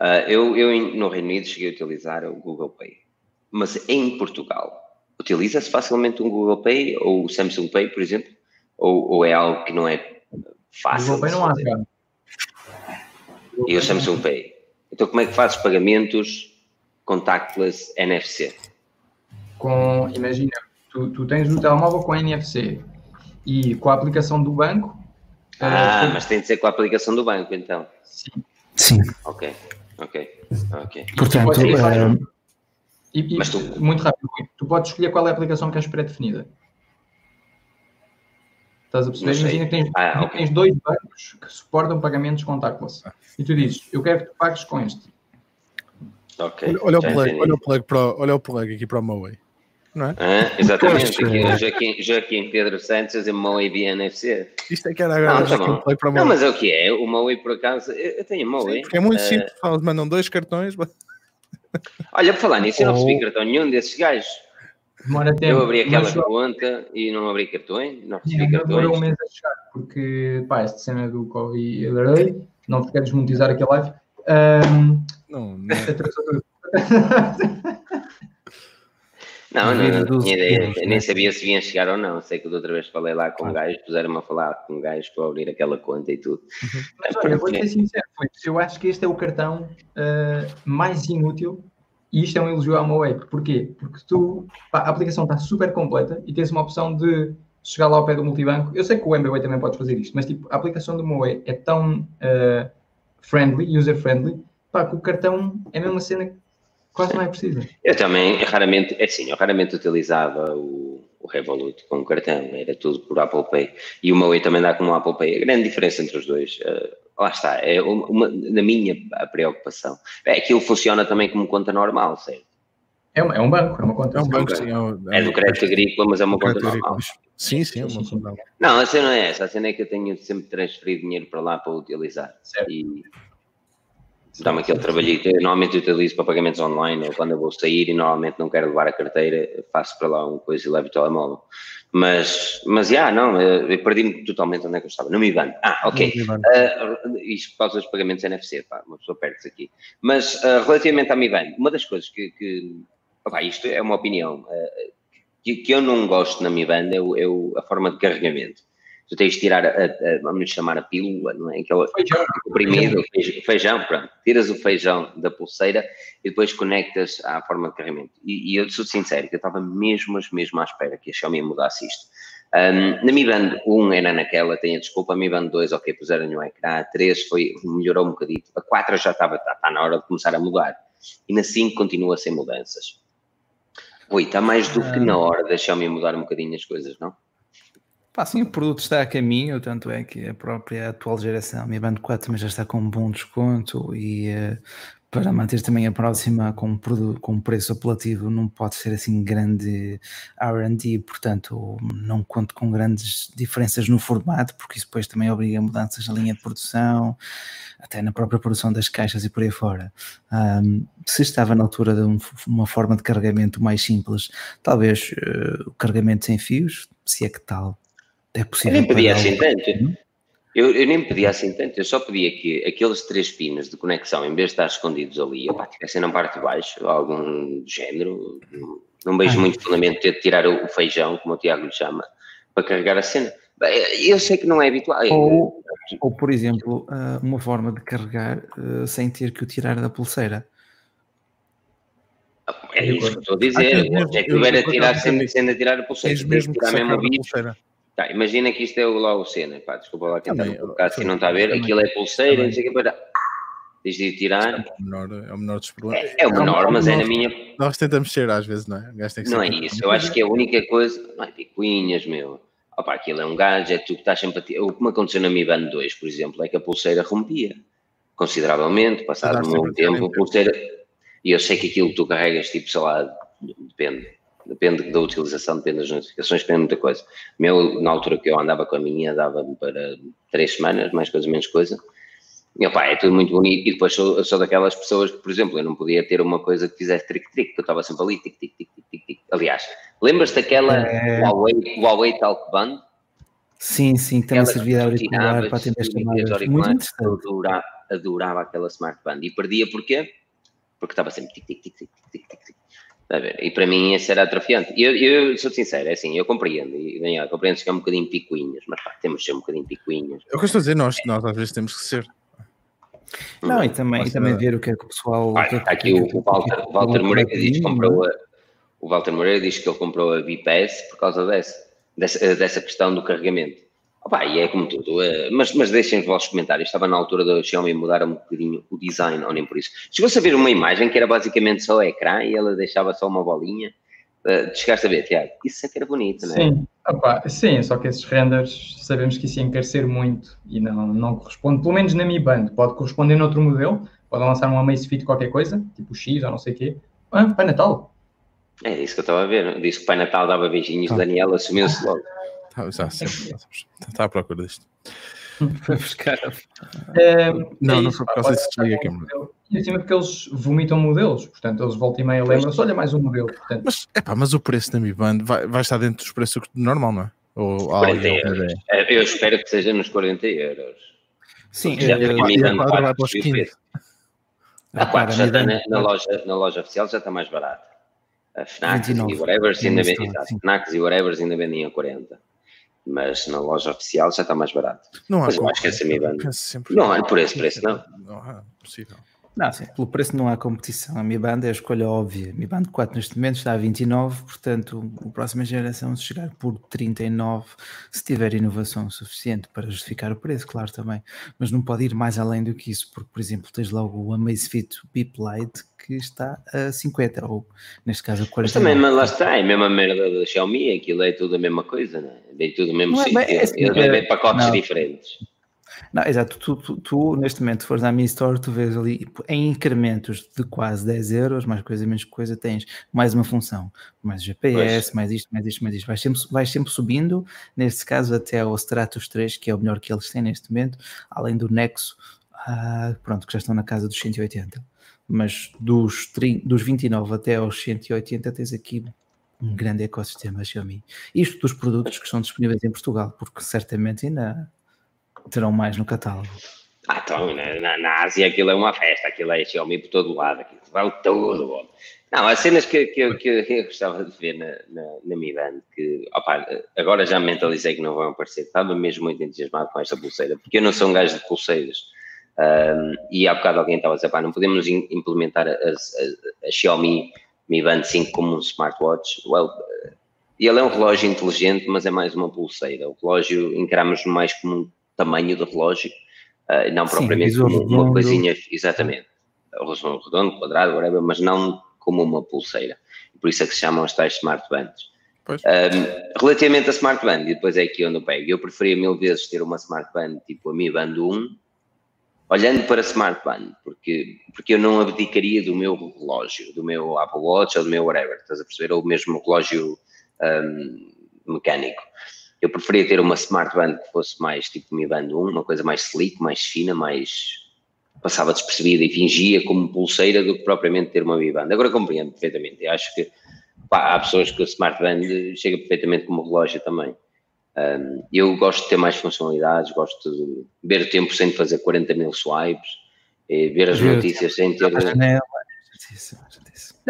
Uh, eu, eu no Reino Unido cheguei a utilizar o Google Pay, mas em Portugal, utiliza-se facilmente um Google Pay ou o Samsung Pay, por exemplo? Ou, ou é algo que não é fácil?
Google Pay não há, cara.
E o Samsung Pay? Então como é que fazes pagamentos contactless NFC?
Com, imagina, tu, tu tens o telemóvel com NFC e com a aplicação do banco.
Ah, uh, mas tem de ser com a aplicação do banco, então.
Sim.
Sim.
Ok, ok, ok.
Portanto,
e, e, Mas tu... muito rápido, tu podes escolher qual é a aplicação que queres pré-definida. Estás a perceber? Imagina que tens, ah, okay. tens, dois bancos que suportam pagamentos contactless. E tu dizes, eu quero que tu pagues com este.
Ok.
Olha, o plug, olha, o plug para, olha o plug aqui para o Moe. Não é?
Ah, exatamente, aqui, Joaquim, Joaquim Pedro Santos e Moe BNFC.
Isto é que era agora.
Não, tá plug para não, mas é o que é? O Moe, por acaso, eu tenho Moe.
Sim, é muito uh, simples, mandam dois cartões. <laughs>
Olha, por falar nisso, eu não recebi cartão nenhum desses gajos.
Demora tempo.
Eu abri aquela conta e não abri cartões, não recebi
Sim,
cartões.
Demorou um mês a chegar, porque, pá, esta cena do Covid, não quero desmonetizar aqui a live. Um,
não, não. <laughs>
Não, não, não tinha ideia, nem né? sabia se vinha chegar ou não. Sei que da outra vez falei lá com ah. gajos, puseram-me a falar com gajos para abrir aquela conta e tudo.
Uhum. Mas olha, vou ser sincero, eu acho que este é o cartão uh, mais inútil e isto é um elogio meu app. Porquê? Porque tu, pá, a aplicação está super completa e tens uma opção de chegar lá ao pé do multibanco. Eu sei que o MBWay também pode fazer isto, mas tipo, a aplicação do Moe é tão uh, friendly, user-friendly, pá, que o cartão é a mesma cena Quase não é preciso.
Eu também, raramente, é assim, eu raramente utilizava o, o Revolut com o cartão, era tudo por Apple Pay. E o meu também dá com o Apple Pay. A grande diferença entre os dois, uh, lá está, é uma, uma, na minha preocupação, é que ele funciona também como conta normal, certo?
É um, é um banco, é uma conta.
É um banco, sim. É, um,
é do crédito agrícola, mas é uma conta normal.
Sim, sim, é uma conta normal.
Não, a cena não é essa. A cena é que eu tenho sempre transferido dinheiro para lá para utilizar.
Certo.
E, dá-me aquele trabalho que normalmente utilizo para pagamentos online ou quando eu vou sair e normalmente não quero levar a carteira, faço para lá uma coisa e levo o telemóvel. Mas, mas, já, yeah, não, eu perdi-me totalmente onde é que eu estava. No Mi Band. Ah, ok. Uh, isto por causa dos pagamentos NFC, pá, uma pessoa perde-se aqui. Mas, uh, relativamente à Mi Band, uma das coisas que, que opa, isto é uma opinião, uh, que, que, eu não gosto na Mi Band é, o, é o, a forma de carregamento tu tens de tirar, a, a, vamos chamar a pílula, não é? Aquela feijão. comprimido, feijão. feijão, pronto. Tiras o feijão da pulseira e depois conectas à forma de carregamento. E, e eu sou sincero, que eu estava mesmo, mesmo à espera que a Xiaomi mudasse isto. Um, na Mi Band 1 era naquela, tenho a desculpa, a Mi Band 2, ok, puseram no ecrã, a 3 foi, melhorou um bocadinho, a 4 já estava, está, está na hora de começar a mudar, e na 5 continua sem mudanças. Oi, está mais do que na hora da Xiaomi mudar um bocadinho as coisas, não?
Pá, sim, o produto está a caminho, tanto é que a própria atual geração, a Mi Band 4 também já está com um bom desconto e uh, para manter também a próxima com, com um preço apelativo não pode ser assim grande R&D, portanto não conto com grandes diferenças no formato, porque isso depois também obriga mudanças na linha de produção, até na própria produção das caixas e por aí fora. Um, se estava na altura de um, uma forma de carregamento mais simples, talvez uh, o carregamento sem fios, se é que tal, é possível.
Eu nem pedia assim tanto. Eu, eu, nem pedia assim tanto, eu só pedia que aqueles três pinos de conexão, em vez de estar escondidos ali, opa, tivessem na parte de baixo, algum género. Não vejo Ai. muito fundamento ter de tirar o feijão, como o Tiago lhe chama, para carregar a cena. Eu sei que não é habitual.
Ou, ou por exemplo, ah, uma forma de carregar ah, sem ter que o tirar da pulseira.
É isso que estou a dizer. O objetivo era tirar sem, sem tirar a pulseira.
Mesmo tirar mesmo
o vídeo. Tá, imagina que isto é o, lá o cena, pá, desculpa lá quem está no podcast se não está a ver, também, aquilo é pulseira, não sei o que, para de tirar.
É o menor, é o menor dos problemas.
É, é o menor, é mas é na minha.
Nós tentamos ser às vezes, não é?
não é isso, eu acho que é a única coisa. Não é picuinhas, meu. Opa, aquilo é um gadget, tu que estás sempre a tirar. O que me aconteceu na Mi Band 2, por exemplo, é que a pulseira rompia consideravelmente, passado um tempo, a pulseira. E eu sei que aquilo que tu carregas, tipo, sei lá, depende Depende da utilização, depende das notificações, depende de muita coisa. Meu, na altura que eu andava com a minha, dava-me para três semanas, mais coisa, menos coisa. E, opa, é tudo muito bonito. E depois sou, sou daquelas pessoas que, por exemplo, eu não podia ter uma coisa que fizesse trick-trick, que eu estava sempre ali, tic-tic-tic-tic-tic. Aliás, lembras-te daquela é... Huawei, Huawei Talk Band?
Sim, sim, também servia de auricular para atender chamadas. Muito interessante. Eu
adorava, adorava aquela Smart Band. E perdia porquê? Porque estava sempre tic-tic-tic-tic-tic-tic. E para mim isso era atrofiante. E eu, eu, sou sincero, é assim, eu compreendo, e Daniel, compreendo que é um bocadinho picuinhas, mas pá, temos de ser um bocadinho picuinhas.
É o que eu estou a dizer, nós, nós às vezes temos que ser.
Não, e também, e também ver o que é que o pessoal.
Ah,
que,
aqui o, o Walter, o Walter Moreira diz que comprou a, o Walter Moreira diz que ele comprou a VPS por causa dessa, dessa, dessa questão do carregamento. Opa, e é como tudo, é, mas, mas deixem os vossos comentários. Estava na altura da Xiaomi mudar um bocadinho o design, ou nem por isso. Chegou-se a ver uma imagem que era basicamente só o ecrã e ela deixava só uma bolinha. Uh, chegaste a ver, Tiago? Isso é que era bonito, não é?
Sim, opa, sim, só que esses renders sabemos que isso ia encarecer muito e não, não corresponde, pelo menos na Mi Band, pode corresponder noutro modelo, pode lançar uma Amazfit qualquer coisa, tipo X ou não sei o quê. Ah, Pai Natal.
É isso que eu estava a ver. Disse que o Pai Natal dava beijinhos, ah. Daniel assumiu-se logo.
Tá, já, sempre, está à procura disto.
Foi buscar.
É, <laughs>
não, é não foi por causa disso que a câmera.
E acima porque eles vomitam modelos, portanto, eles voltam e meia lembram-se, olha mais um modelo. Portanto.
Mas, epá, mas o preço da Mi Band vai, vai estar dentro dos preços normal, não é?
Ou 40 euros. É, eu espero que seja nos 40 euros.
Sim, já eu, eu, eu, vai para os 15.
A 4 já está na, na, loja, na loja oficial já está mais barato. A FNAC e whatever ainda vendem, FNAC e whatever ainda vendem a 40 mas na loja oficial já está mais barato.
Não
mas
eu
acho que é semi-band. Não há por esse preço, não.
Não há, possível.
Não, sim, pelo preço não há competição. A Mi Band é a escolha óbvia. A Mi Band 4 neste momento está a 29, portanto, a próxima geração, se chegar por 39, se tiver inovação suficiente para justificar o preço, claro também, mas não pode ir mais além do que isso, porque, por exemplo, tens logo o Amazfit Beep Lite que está a 50, ou neste caso a 40.
Mas também, mas lá está, é a mesma merda da Xiaomi, aquilo é tudo a mesma coisa, não é? Vem tudo o mesmo não sítio, é, assim, é, é, pacotes não. diferentes.
Não, exato, tu, tu, tu, neste momento fores à Mi Store, tu vês ali em incrementos de quase 10 euros, mais coisa, menos coisa, tens mais uma função, mais GPS, pois. mais isto, mais isto, mais isto, vais sempre, vais sempre subindo, neste caso até ao Stratus 3, que é o melhor que eles têm neste momento, além do Nexo, ah, pronto, que já estão na casa dos 180. Mas dos, 30, dos 29 até aos 180 tens aqui um grande ecossistema Xiaomi. Isto dos produtos que estão disponíveis em Portugal, porque certamente ainda terão mais no catálogo.
Ah, então, na, na, Ásia aquilo é uma festa, aquilo é Xiaomi por todo lado, aquilo vale tudo. Bom. Não, as cenas que, que, que eu gostava de ver na, na, na Mi Band, que opa, agora já mentalizei que não vão aparecer, estava mesmo muito entusiasmado com esta pulseira, porque eu não sou um gajo de pulseiras. Um, e há bocado alguém estava a dizer, pá, não podemos implementar a, a, a, Xiaomi Mi Band 5 como um smartwatch. Well, ele é um relógio inteligente, mas é mais uma pulseira. O relógio encaramos mais como tamanho do relógio, uh, não Sim, propriamente como uma coisinha, exatamente, redondo, quadrado, whatever, mas não como uma pulseira. Por isso é que se chamam as tais smartbands. Um, relativamente a smartband, e depois é aqui onde eu pego, eu preferia mil vezes ter uma smartband tipo a Mi Band 1, olhando para a smartband, porque, porque eu não abdicaria do meu relógio, do meu Apple Watch ou do meu whatever, estás a perceber? Ou mesmo relógio um, mecânico. Eu preferia ter uma smart band que fosse mais tipo Mi Band 1, uma coisa mais slick, mais fina, mais passava despercebida e fingia como pulseira do que propriamente ter uma Mi Band. Agora compreendo perfeitamente. Eu acho que pá, há pessoas que a smart band chega perfeitamente como relógio também. Um, eu gosto de ter mais funcionalidades, gosto de ver o tempo sem fazer 40 mil swipes, ver as notícias sem ter.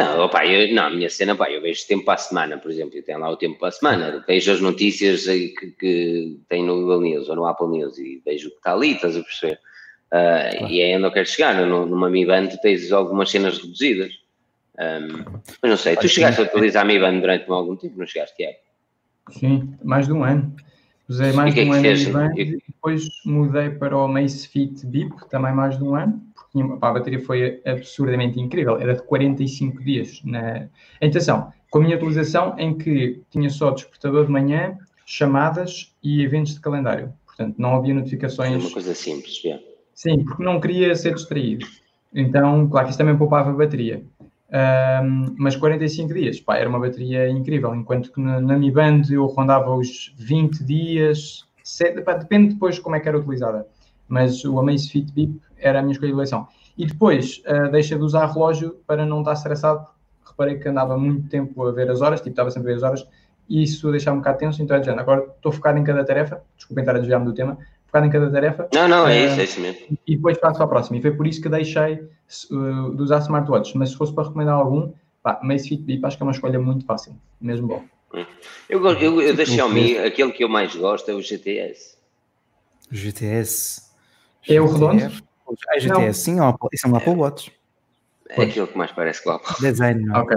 Não, opa, eu, não, a minha cena, pá, eu vejo tempo para a semana, por exemplo, eu tenho lá o tempo para a semana, vejo as notícias que, que tem no Google News ou no Apple News e vejo o que está ali, estás a perceber? Uh, claro. E é onde eu quero chegar, numa Mi Band tens algumas cenas reduzidas. Um, mas não sei, tu chegaste a utilizar a Mi Band durante algum tempo, não chegaste, é?
Sim, mais de um ano. Usei mais de um ano a Mi Band e depois mudei para o Macefit Bip, também mais de um ano pá, a bateria foi absurdamente incrível, era de 45 dias. Na... Atenção, com a minha utilização em que tinha só despertador de manhã, chamadas e eventos de calendário. Portanto, não havia notificações. É
uma coisa simples, já.
Sim, porque não queria ser distraído. Então, claro que isso também poupava a bateria. Um, mas 45 dias, pá, era uma bateria incrível, enquanto que na, na Mi Band eu rondava os 20 dias, sete, pá, depende depois de como é que era utilizada, mas o Amazfit Bip era a minha escolha de eleição. E depois uh, deixa de usar relógio para não estar estressado, reparei que andava muito tempo a ver as horas, tipo, estava sempre a ver as horas, e isso deixava um bocado tenso, então é dizendo, agora estou focado em cada tarefa, desculpem estar a desviar-me do tema, focado em cada tarefa.
Não, não, é isso, é isso mesmo.
E depois passo para a próxima. E foi por isso que deixei uh, de usar smartwatches. Mas se fosse para recomendar algum, pá, Macefit Beep acho que é uma escolha muito fácil. Mesmo bom.
Hum. Eu, eu, eu da Xiaomi, aquele que eu mais gosto é o GTS.
O GTS?
É o redondo?
Ah, é GTS, sim, isso é um Apple Watch.
É aquilo que mais parece com o Apple.
Design, não.
Ok,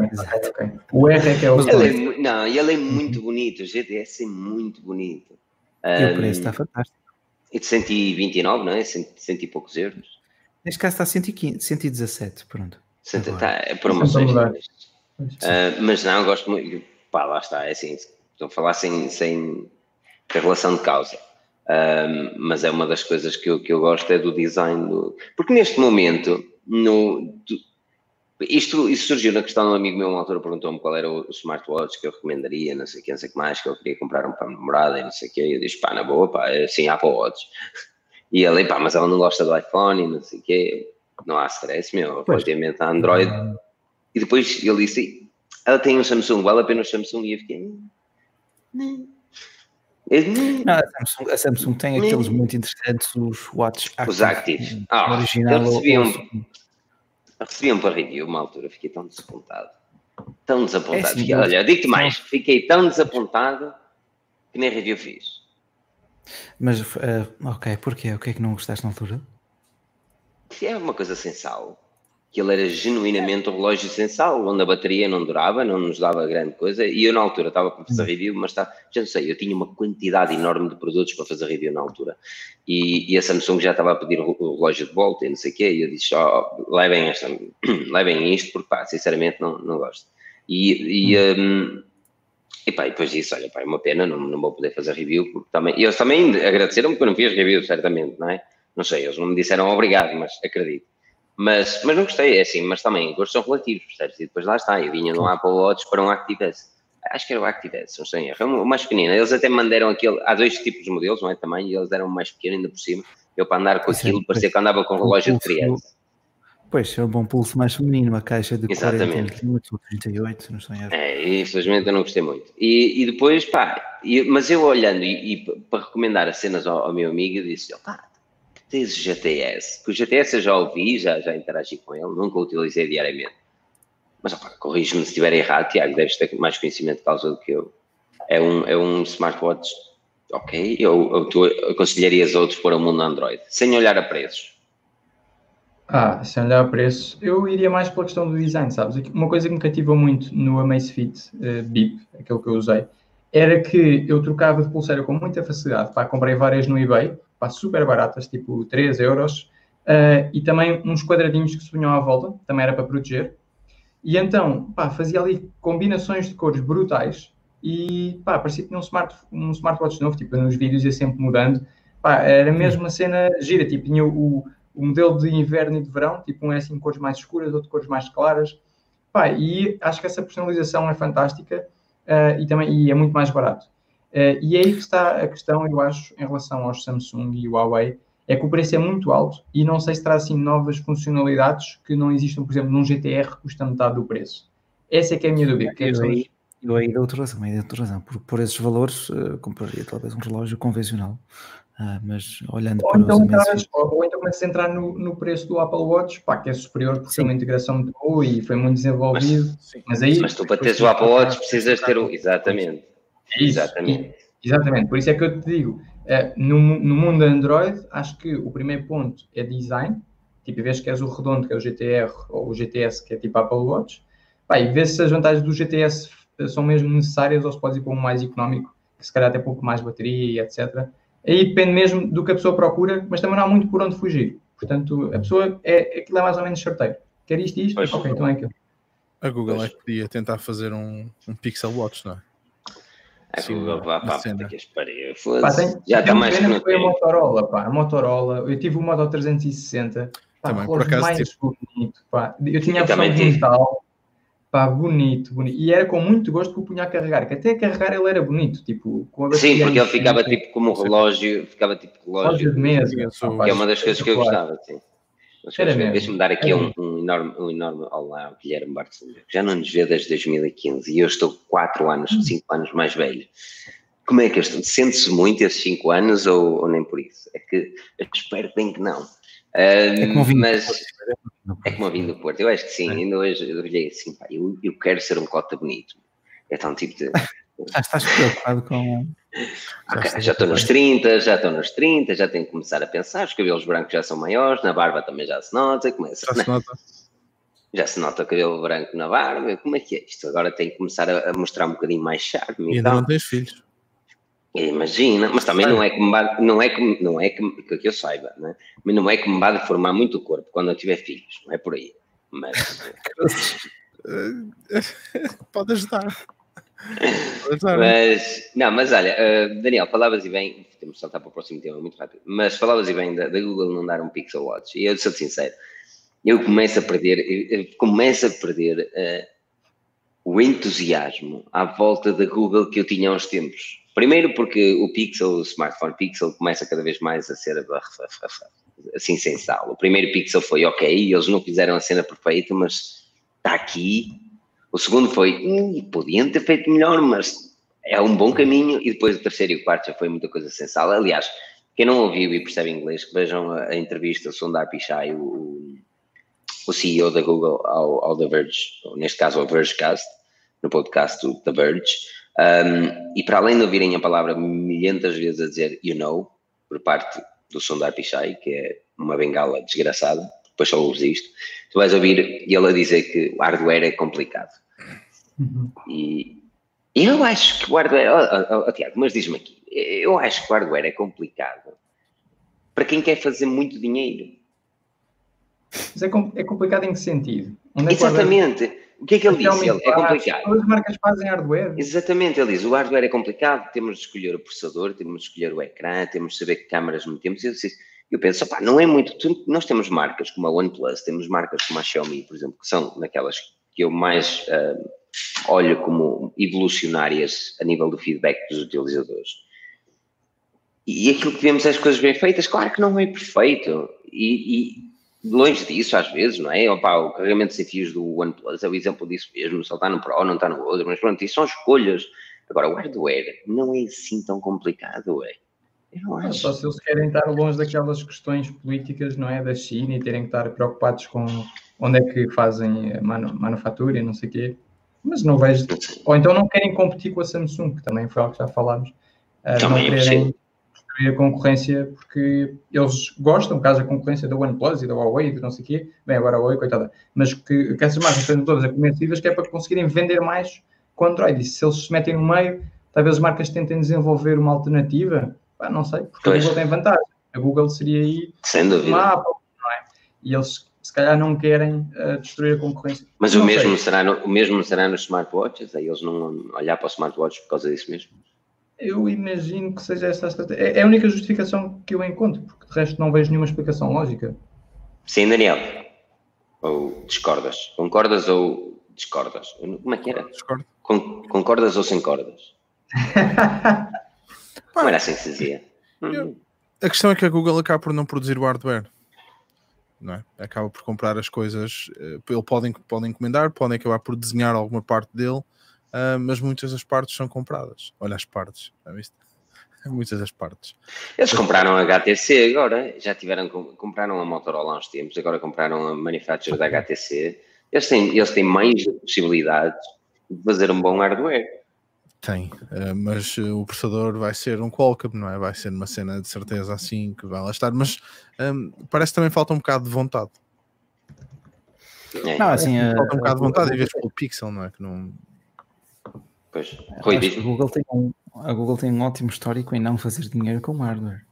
ok. O R é que é o.
Ele é, não, ele é muito bonito. O GTS é muito bonito.
E o preço está fantástico.
E de 129, não é? 100, cento e poucos euros.
Neste caso está 115, 117, pronto.
Cento, tá, é promoções. Uh, mas não, gosto muito. Pá, lá está, é assim. Estou a falar sem, sem relação de causa. Uh, mas é uma das coisas que eu, que eu gosto é do design. Do... Porque neste momento, no, isto, isso surgiu na questão de um amigo meu, uma altura perguntou-me qual era o smartwatch que eu recomendaria, não sei o que, não sei o que mais, que eu queria comprar um para a namorada e não sei o que, e eu disse, pá, na boa, pá, assim, Apple <laughs> Watch. E ele, pá, mas ela não gosta do iPhone e não sei o que, não há stress, meu, obviamente a Android. E depois ele disse, ela tem um Samsung, vale a pena o Samsung? E eu fiquei, não.
Não, a Samsung, a Samsung tem aqueles muito interessantes, os Watch
Active. Os Active. Ah, original. Eu recebi um, recebi um para review uma altura, fiquei tão desapontado. Tão desapontado. É assim, fiquei, olha, digo-te mais, fiquei tão desapontado que nem review fiz.
Mas, uh, ok, porquê? O que é que não gostaste na altura?
É uma coisa sem sal que ele era genuinamente um relógio sensal, onde a bateria não durava, não nos dava grande coisa, e eu na altura estava para fazer review, mas está, já não sei, eu tinha uma quantidade enorme de produtos para fazer review na altura, e, e a Samsung já estava a pedir o, relógio de volta e não sei o quê, e eu disse, oh, levem, esta, <clears throat> levem isto, porque pá, sinceramente não, não gosto. E, e, um, e pá, e depois disse, olha pá, é uma pena, não, não vou poder fazer review, porque também, e eles também agradeceram-me porque eu não fiz review, certamente, não é? Não sei, eles não me disseram obrigado, mas acredito. Mas, mas não gostei, é assim, mas também gostos são relativos, percebes? E depois lá está, eu vinha de um Apple Watch para um Active S. Acho que era o Active S, não sei, é o mais pequenino. Eles até me mandaram aquele, há dois tipos de modelos, não é? Também, e eles eram mais pequenos ainda por cima. Eu para andar com aquilo, parecia que andava com um relógio de criança.
Pois, é um bom pulso mais feminino, uma caixa de Exatamente. 40 km ou 38, não sei.
É, infelizmente eu não gostei muito. E, e depois, pá, e, mas eu olhando e, e, para recomendar as cenas ao, ao meu amigo, eu disse, pá, tens o GTS, que o GTS eu já ouvi, já, já interagi com ele, nunca o utilizei diariamente. Mas corrige-me se estiver errado, Tiago, deves ter mais conhecimento de causa do que eu. É um, é um smartwatch, ok, eu, eu, tu aconselharias outros para o mundo Android, sem olhar a preços.
Ah, sem olhar a preços, eu iria mais pela questão do design, sabes? Uma coisa que me cativou muito no Amazfit uh, Bip, aquele que eu usei, era que eu trocava de pulseira com muita facilidade. Pá, comprei várias no eBay, pá, super baratas, tipo 3 euros, uh, e também uns quadradinhos que se punham à volta, também era para proteger. E então, pá, fazia ali combinações de cores brutais e, pá, parecia que tinha um, smart, um smartwatch novo, tipo, nos vídeos ia sempre mudando. Pá, era mesmo uma cena gira, tipo, tinha o, o modelo de inverno e de verão, tipo, um é assim cores mais escuras, outro cores mais claras. Pá, e acho que essa personalização é fantástica uh, e também e é muito mais barato. Uh, e é aí que está a questão, eu acho, em relação aos Samsung e Huawei, é que o preço é muito alto e não sei se traz assim novas funcionalidades que não existam, por exemplo, num GTR custa metade do preço. Essa é que é a minha dúvida. Que é
eu, aí, eu aí dou outra razão, aí dou razão. Por, por esses valores, uh, compraria talvez um relógio convencional. Uh, mas olhando
ou
para
então, os ou, ou, então começas a entrar no, no preço do Apple Watch, pá, que é superior porque tem uma integração muito boa e foi muito desenvolvido. Mas, mas, aí,
mas tu para teres o Apple Watch precisas ter o. Exatamente.
Isso, exatamente. exatamente, por isso é que eu te digo, é, no, no mundo Android, acho que o primeiro ponto é design, tipo, vez que és o redondo, que é o GTR, ou o GTS, que é tipo Apple Watch, pá, e vê se as vantagens do GTS são mesmo necessárias ou se pode ir para um mais económico, que se calhar tem pouco mais bateria e etc. Aí depende mesmo do que a pessoa procura, mas também não há muito por onde fugir. Portanto, a pessoa, é, aquilo é mais ou menos certeiro. Quer isto e isto? Pois, ok, então é aquilo.
A Google pois. é que podia tentar fazer um, um Pixel Watch, não é?
A Google vá para a que pariu.
Já está mais que foi a Motorola, pá. A Motorola, eu tive o Moto 360. Pá,
também, por acaso,
mais tipo... bonito, pá. Eu tinha a versão digital. Pá, bonito, bonito. E era com muito gosto que o punha a carregar, que até a carregar ele era bonito, tipo,
com a Sim, porque ele ficava tipo como um relógio, ficava tipo relógio.
de mesa.
Que é uma das coisas que eu gostava, sim. Deixa-me dar aqui um, um, enorme, um enorme olá ao Guilherme Barcelona, que já não nos vê desde 2015 e eu estou 4 anos, 5 hum. anos mais velho. Como é que eu estou? Sente-se muito esses 5 anos ou, ou, nem por isso? É que espero bem que não. Um, é como mas é como vim do Porto. Eu acho que sim. É. Ainda hoje eu olhei assim, pá, eu, eu quero ser um cota bonito. É tão tipo de. <laughs>
Estás preocupado com.
Okay, já estou nos 30, já estou nos 30, já tenho que começar a pensar. Os cabelos brancos já são maiores, na barba também já se nota. Começa, já se nota. Já se nota o cabelo branco na barba. Como é que é isto? Agora tenho que começar a, a mostrar um bocadinho mais charme.
E ainda não tens filhos.
Imagina, mas também não é que me vá, não é que, não é que, que eu saiba, né? mas não é que me vá deformar muito o corpo quando eu tiver filhos, não é por aí. Mas... <laughs>
Pode ajudar.
Mas, não, mas olha, uh, Daniel, falavas e bem, temos de saltar para o próximo tema muito rápido, mas falavas e bem da, da Google não dar um Pixel Watch, e eu sou sincero, eu começo a perder, eu começo a perder uh, o entusiasmo à volta da Google que eu tinha há uns tempos Primeiro porque o Pixel, o smartphone Pixel, começa cada vez mais a ser assim sem sal. O primeiro Pixel foi ok, eles não fizeram a cena perfeita, mas está aqui. O segundo foi, hum, podiam ter feito melhor, mas é um bom caminho. E depois o terceiro e o quarto já foi muita coisa sem sal. Aliás, quem não ouviu e percebe inglês, vejam a, a entrevista do Sundar Pichai, o, o CEO da Google, ao, ao The Verge, neste caso ao Vergecast, no podcast do The Verge um, e para além de ouvirem a palavra milhentas vezes a dizer you know, por parte do Sundar Pichai, que é uma bengala desgraçada, depois só ouves isto, tu vais ouvir ele a dizer que o hardware é complicado. Uhum. E eu acho que o hardware, oh, oh, oh, Tiago, mas diz-me aqui, eu acho que o hardware é complicado para quem quer fazer muito dinheiro.
Mas é, é complicado em que sentido?
É Exatamente. O que é que ele diz? Ele, é complicado.
As marcas fazem hardware.
Exatamente, ele diz: o hardware é complicado, temos de escolher o processador, temos de escolher o ecrã, temos de saber que câmaras metemos. Eu, eu penso, opá, não é muito. Nós temos marcas como a OnePlus, temos marcas como a Xiaomi, por exemplo, que são naquelas que eu mais uh, olho como evolucionárias a nível do feedback dos utilizadores. E aquilo que vemos é as coisas bem feitas, claro que não é perfeito. E, longe disso, às vezes, não é? Opa, o carregamento sem fios do OnePlus é o exemplo disso mesmo, só está no Pro, não está no outro, mas pronto, isso são escolhas. Agora, o hardware não é assim tão complicado, é?
Eu não acho. Só se eles querem estar longe daquelas questões políticas, não é? Da China e terem que estar preocupados com onde é que fazem manu manufatura e não sei o quê. Mas não vejo. Ou então não querem competir com a Samsung, que também foi algo que já falámos. Uh,
também não é querem,
destruir a concorrência porque eles gostam, caso a concorrência da OnePlus e da Huawei e não sei o quê, bem, agora a Huawei, coitada, mas que, que essas marcas estejam todas convencidas que é para conseguirem vender mais com Android. E se eles se metem no meio, talvez as marcas tentem desenvolver uma alternativa, pá, não sei, porque pois. a Google tem vantagem. A Google seria aí
Sem dúvida. Apple,
não é? E eles se calhar não querem uh, destruir a concorrência.
Mas o mesmo, será no, o mesmo será nos smartwatches? Aí eles não olhar para os smartwatches por causa disso mesmo?
Eu imagino que seja essa a estratégia. É, é a única justificação que eu encontro, porque de resto não vejo nenhuma explicação lógica.
Sim, Daniel. Ou discordas? Concordas ou discordas? Como é que era? Discordo. Con concordas ou sem cordas? <laughs> não era assim que se dizia.
Eu, a questão é que a Google acaba por não produzir o hardware. Não é? Acaba por comprar as coisas. Eh, ele podem, podem encomendar, podem acabar por desenhar alguma parte dele uh, mas muitas das partes são compradas. Olha as partes, já viste? <laughs> Muitas das partes.
Eles compraram a HTC agora, já tiveram, compraram a Motorola há uns tempos, agora compraram a manufacturer da HTC. Eles têm, eles têm mais possibilidades de fazer um bom hardware.
Tem, uh, mas uh, o processador vai ser um Qualcomm, não é? Vai ser uma cena de certeza assim que vai lá estar, mas um, parece que também falta um bocado de vontade.
É. Não, assim,
falta um bocado de vontade em vez pelo Pixel, não é? Que não,
Pois, Rui,
a Google, tem um, a Google tem um ótimo histórico em não fazer dinheiro com hardware.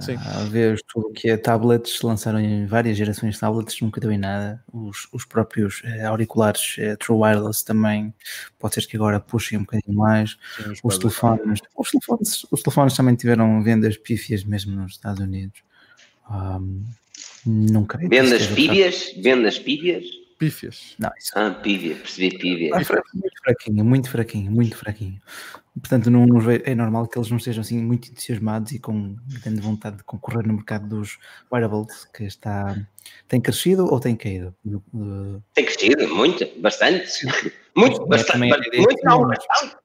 Sim. A ver tudo que é tablets, lançaram em várias gerações de tablets, nunca deu em nada. Os, os próprios eh, auriculares eh, True Wireless também, pode ser que agora puxem um bocadinho mais. Sim, os, os telefones, os telefones, os telefones também tiveram vendas pífias mesmo nos Estados Unidos. Um, nunca
Vendas pífias? Vendas pífias?
Pífias.
Não, isso... Ah, pívia, percebi pívia.
Ah, muito fraquinho, muito fraquinho, muito fraquinho. Portanto, não, é normal que eles não estejam assim muito entusiasmados e com grande vontade de concorrer no mercado dos wearables, que está tem crescido ou tem caído?
Tem crescido, muito, bastante. Muito, é, bastante. Muito, não, bastante.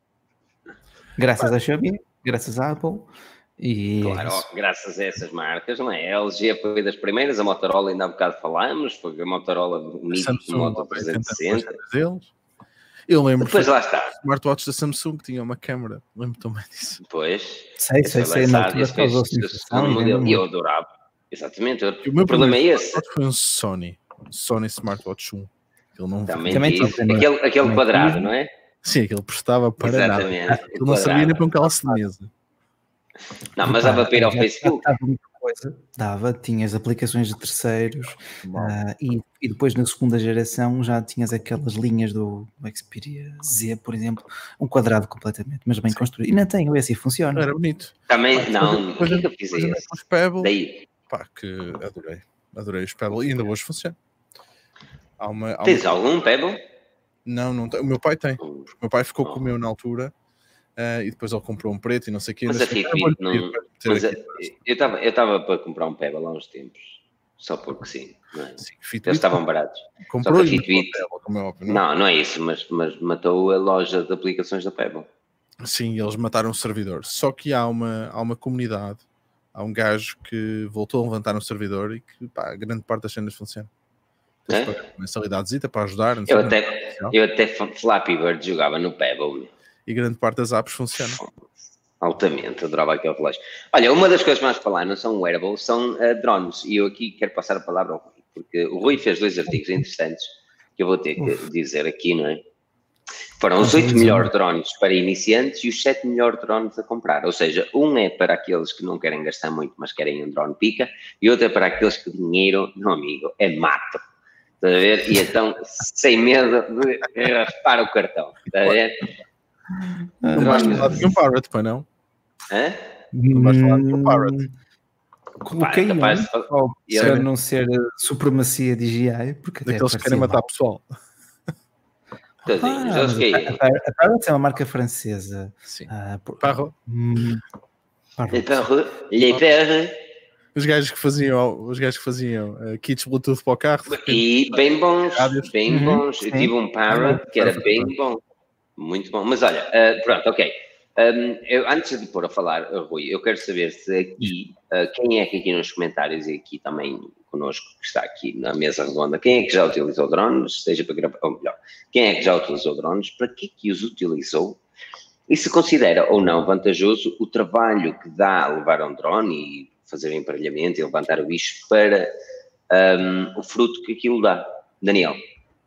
Graças a Xiaomi, graças à Apple e
claro, é graças a essas marcas, não é? A LG foi das primeiras, a Motorola ainda há bocado falámos, foi a Motorola Moto 360.
Eu lembro
Depois lá está.
Smartwatch da Samsung que tinha uma câmera, lembro também disso.
Pois.
Sei, sei, sei. Altura
E eu adorava. Exatamente. O, meu problema é esse.
Foi um Sony, Sony Smartwatch 1.
Ele não também, também aquele, aquele quadrado, não é? <laughs>
Sim, aquele prestava para Exatamente, nada. Ele não sabia nem para um calço de mesa.
Não, mas dava para ir ao Facebook.
Coisa, dava, tinhas aplicações de terceiros uh, e, e, depois na segunda geração já tinhas aquelas linhas do, Xperia Z, por exemplo, um quadrado completamente, mas bem Sim. construído. E não tem, o assim funciona.
Era bonito.
Também, não, depois, que eu fiz isso?
Os Pebble, Daí. pá, que adorei, adorei os Pebble e ainda hoje funciona.
Há uma, há Tens uma... algum Pebble?
Não, não tem. O meu pai tem. O meu pai ficou com o meu na altura Uh, e depois ele comprou um preto e não sei o que.
Mas a Fitbit não. Mas a, eu estava eu para comprar um Pebble há uns tempos, só porque sim. É? sim Eles estavam baratos.
Comprou só
que a Fitbit. Pebble, é óbvio, não? não, não é isso, mas, mas matou a loja de aplicações da Pebble.
Sim, eles mataram o servidor. Só que há uma, há uma comunidade, há um gajo que voltou a levantar um servidor e que pá, grande parte das cenas funciona. É? Mensalidade para ajudar.
Eu até, eu até Flappy Bird jogava no Pebble
e grande parte das apps funcionam.
Altamente, adorava aquele relógio. Olha, uma das coisas mais para falar não são wearables, são uh, drones. E eu aqui quero passar a palavra ao Rui, porque o Rui fez dois artigos interessantes que eu vou ter que Uf. dizer aqui, não é? Foram os oito melhores drones para iniciantes e os sete melhores drones a comprar. Ou seja, um é para aqueles que não querem gastar muito, mas querem um drone pica, e outro é para aqueles que dinheiro, meu amigo, é mato. Está a ver? E então, sem medo de raspar o cartão. Está a ver?
Não falar de um Parrot, pá, não?
Hã?
Não vais falar um Parrot.
Coloquei um, para não ser supremacia de GI, porque
Daqueles que querem matar pessoal.
Ah, a Parrot é uma marca francesa.
Sim. Ah, por... Parrot.
Hum, Parrot. Parrot.
Os gajos que faziam, os gajos que faziam uh, kits Bluetooth para o carro.
E bem bons, bem uhum. bons. Eu tive um Parrot que era bem bom. Muito bom. Mas olha, uh, pronto, ok. Um, eu, antes de pôr a falar, uh, Rui, eu quero saber se aqui, uh, quem é que aqui nos comentários e aqui também conosco, que está aqui na mesa redonda, quem é que já utilizou drones, seja para gravar, ou melhor, quem é que já utilizou drones, para que que os utilizou? E se considera ou não vantajoso o trabalho que dá a levar um drone e fazer o emparelhamento e levantar o bicho para um, o fruto que aquilo dá. Daniel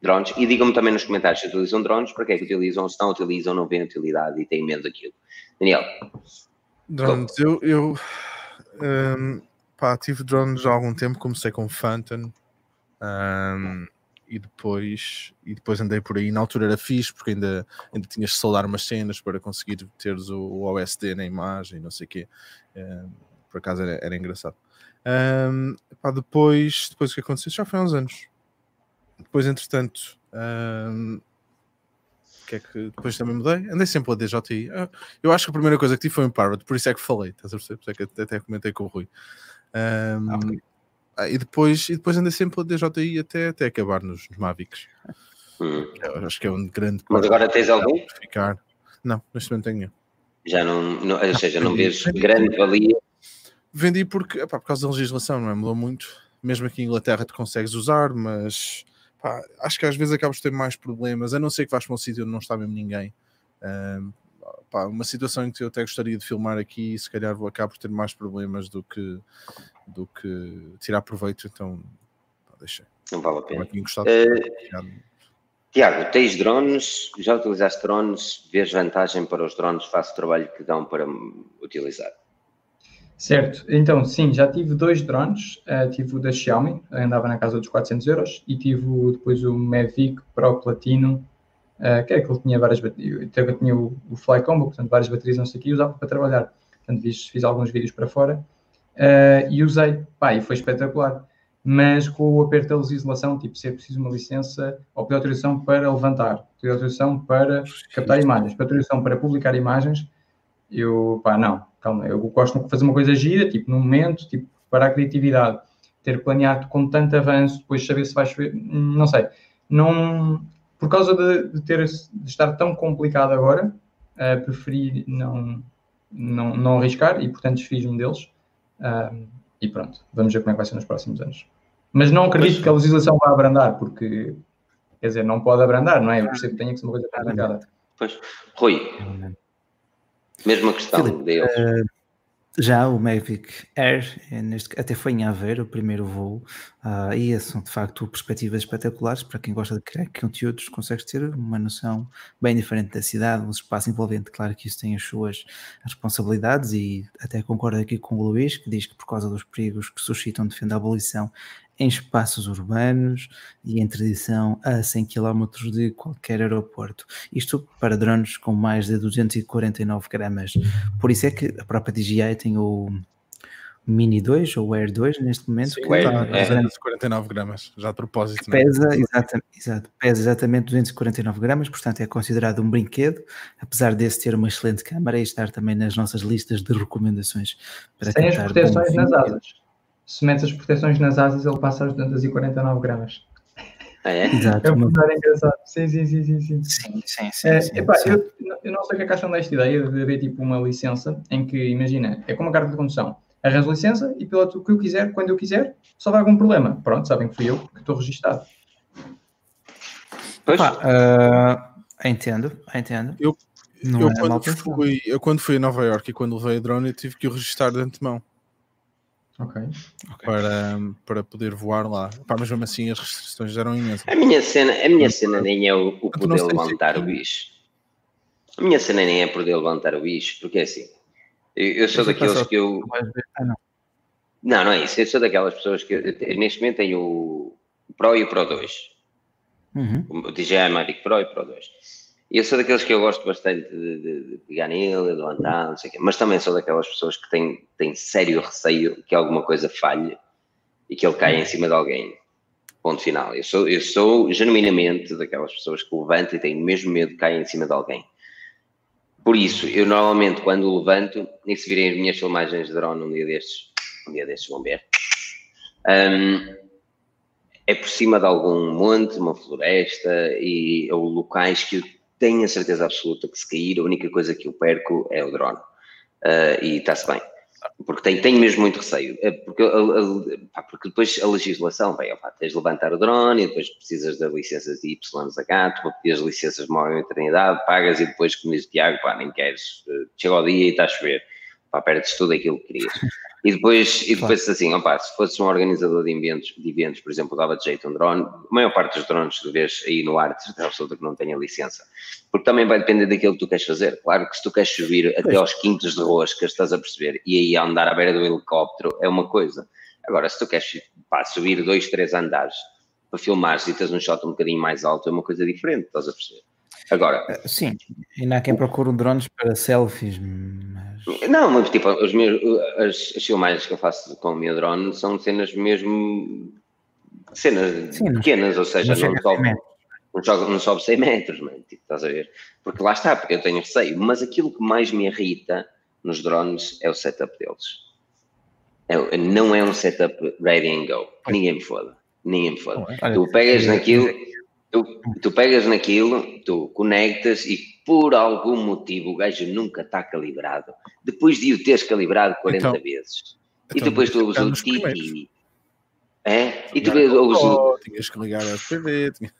drones. E digam-me também nos comentários se utilizam drones, para que é que utilizam, se não utilizam, não veem utilidade e têm medo daquilo. Daniel.
Drones, eu, eu um, pá, tive drones há algum tempo, comecei com Phantom um, e, depois, e depois andei por aí. Na altura era fixe, porque ainda, ainda tinhas de soldar umas cenas para conseguir teres o, o OSD na imagem, não sei o quê. Um, por acaso era, era engraçado. Um, pá, depois, depois o que aconteceu? Já foi há uns anos depois, entretanto, um, que é que depois também mudei? Andei sempre a DJI. Ah, eu acho que a primeira coisa que tive foi um Parrot, por isso é que falei, estás a perceber? Por isso é que até comentei com o Rui. Um, ah, okay. ah, e, depois, e depois andei sempre a DJI até, até acabar nos, nos Mavics. Hum. acho que é um grande.
Mas agora tens algum?
Ficar. Não, neste momento tenho.
Já não, não ou seja, não vês grande valia.
Vendi porque, epá, por causa da legislação, não é? Mudou muito. Mesmo aqui em Inglaterra tu consegues usar, mas pá, acho que às vezes acabas de ter mais problemas, a não ser que vais para um sítio onde não está mesmo ninguém. Um, pá, uma situação em que eu até gostaria de filmar aqui e se calhar vou acabar por ter mais problemas do que, do que tirar proveito, então pá, deixa.
Não vale a pena. Uh, Tiago, tens drones, já utilizaste drones, vês vantagem para os drones face o trabalho que dão para utilizar?
Certo, então sim, já tive dois drones, uh, tive o da Xiaomi, andava na casa dos 400 euros, e tive o, depois o Mavic Pro Platino, uh, que é que ele tinha várias baterias, tinha o, o Fly Combo, portanto várias baterias, não sei o que, e usava para trabalhar, portanto fiz, fiz alguns vídeos para fora, uh, e usei, pá, e foi espetacular. mas com o aperto da legislação, tipo, se é preciso uma licença ou pedir autorização para levantar, pedir autorização para captar imagens, pedir autorização para publicar imagens, eu, pá, não, calma, eu gosto de fazer uma coisa gira, tipo, no momento, tipo, para a criatividade, ter planeado com tanto avanço, depois saber se vai chover, não sei, não, por causa de, de ter, de estar tão complicado agora, uh, preferi não, não, não arriscar e, portanto, desfiz-me deles, uh, e pronto, vamos ver como é que vai ser nos próximos anos. Mas não acredito pois. que a legislação vá abrandar, porque, quer dizer, não pode abrandar, não é? Eu percebo que tenha que ser uma coisa complicada.
Pois, Rui, mesma questão Filipe, deles. Uh,
já o Mavic Air, é neste, até foi em Aveiro o primeiro voo, uh, e são de facto perspectivas espetaculares para quem gosta de criar conteúdos, consegues ter uma noção bem diferente da cidade, um espaço envolvente. Claro que isso tem as suas responsabilidades, e até concordo aqui com o Luís, que diz que por causa dos perigos que suscitam defende a abolição em espaços urbanos e em tradição a 100 km de qualquer aeroporto. Isto para drones com mais de 249 gramas. Por isso é que a própria DJI tem o Mini 2 ou Air 2 neste momento. Sim,
que está é, 249 gramas, já de propósito.
É? Pesa, exatamente, exato, pesa exatamente 249 gramas, portanto é considerado um brinquedo, apesar desse ter uma excelente câmara e estar também nas nossas listas de recomendações
para Sem as proteções nas asas se metes as proteções nas asas, ele passa aos 249 gramas.
Ah, é?
Exato.
É um pormenor engraçado. Sim, sim, sim, sim.
Sim, sim, sim. sim,
é,
sim,
epá, sim. Eu, eu, não sei o que é que acham desta ideia de haver tipo uma licença em que, imagina, é como a carta de condução. Arranjo licença e piloto o que eu quiser, quando eu quiser, só há algum problema. Pronto, sabem que fui eu que estou registado.
Pois. uh, entendo, entendo.
Eu, eu, é quando fui, eu quando fui a Nova York e quando levei a drone, eu tive que o registrar de antemão.
Ok.
Para, para poder voar lá. Pá, mas mesmo assim as restrições eram imensas.
A minha cena, a minha cena nem é o, o poder levantar o bicho. A minha cena nem é poder levantar o bicho, porque é assim. Eu, eu sou daqueles que eu. Ah, não. não, não é isso. Eu sou daquelas pessoas que eu, neste momento tenho o Pro e o Pro 2. Uhum. O DJI Mavic Pro e o Pro 2 eu sou daqueles que eu gosto bastante de, de, de pegar nele, de levantar, não sei o quê, mas também sou daquelas pessoas que têm, têm sério receio que alguma coisa falhe e que ele caia em cima de alguém. Ponto final. Eu sou, eu sou genuinamente daquelas pessoas que levantam e têm mesmo medo de cair em cima de alguém. Por isso, eu normalmente quando levanto, e se virem as minhas filmagens de drone um dia destes, um dia destes vão ver, um, é por cima de algum monte, uma floresta e ou locais que tenho a certeza absoluta que se cair, a única coisa que eu perco é o drone. Uh, e está-se bem. Porque tenho, tenho mesmo muito receio. É porque, pá, porque depois a legislação vem, pá, tens de levantar o drone e depois precisas das licenças de YZH, tu pedir as licenças de uma eternidade, pagas e depois, como diz o Tiago, pá, nem queres, uh, chega ao dia e está a chover. Pá, perdes tudo aquilo que querias. E depois, e depois claro. assim, opa, se fosse um organizador de eventos, de eventos, por exemplo, dava de jeito um drone, a maior parte dos drones que vês aí no ar, certeza absoluta que não tenha licença. Porque também vai depender daquilo que tu queres fazer. Claro que se tu queres subir pois. até aos quintos de rosca, estás a perceber, e aí andar à beira do helicóptero é uma coisa. Agora, se tu queres pá, subir dois, três andares para filmar e tens um shot um bocadinho mais alto, é uma coisa diferente, estás a perceber. Agora.
Eh, sim, ainda há quem procure drones para selfies.
Não, mas tipo, os meus, as, as filmagens que eu faço com o meu drone são cenas mesmo. cenas Sim, pequenas, ou seja, não, não sobe, não, sobe, não sobe 100 metros, man, tipo, estás a ver? Porque lá está, porque eu tenho receio. Mas aquilo que mais me irrita nos drones é o setup deles. É, não é um setup ready and go. Ninguém me foda. Ninguém me foda. Tu pegas naquilo Tu, tu pegas naquilo, tu conectas e por algum motivo o gajo nunca está calibrado. Depois de o teres calibrado 40 então, vezes. Então, e depois tu usas o Tiki. É? E tu usas.
Tinhas que ligar a TV. Tinha...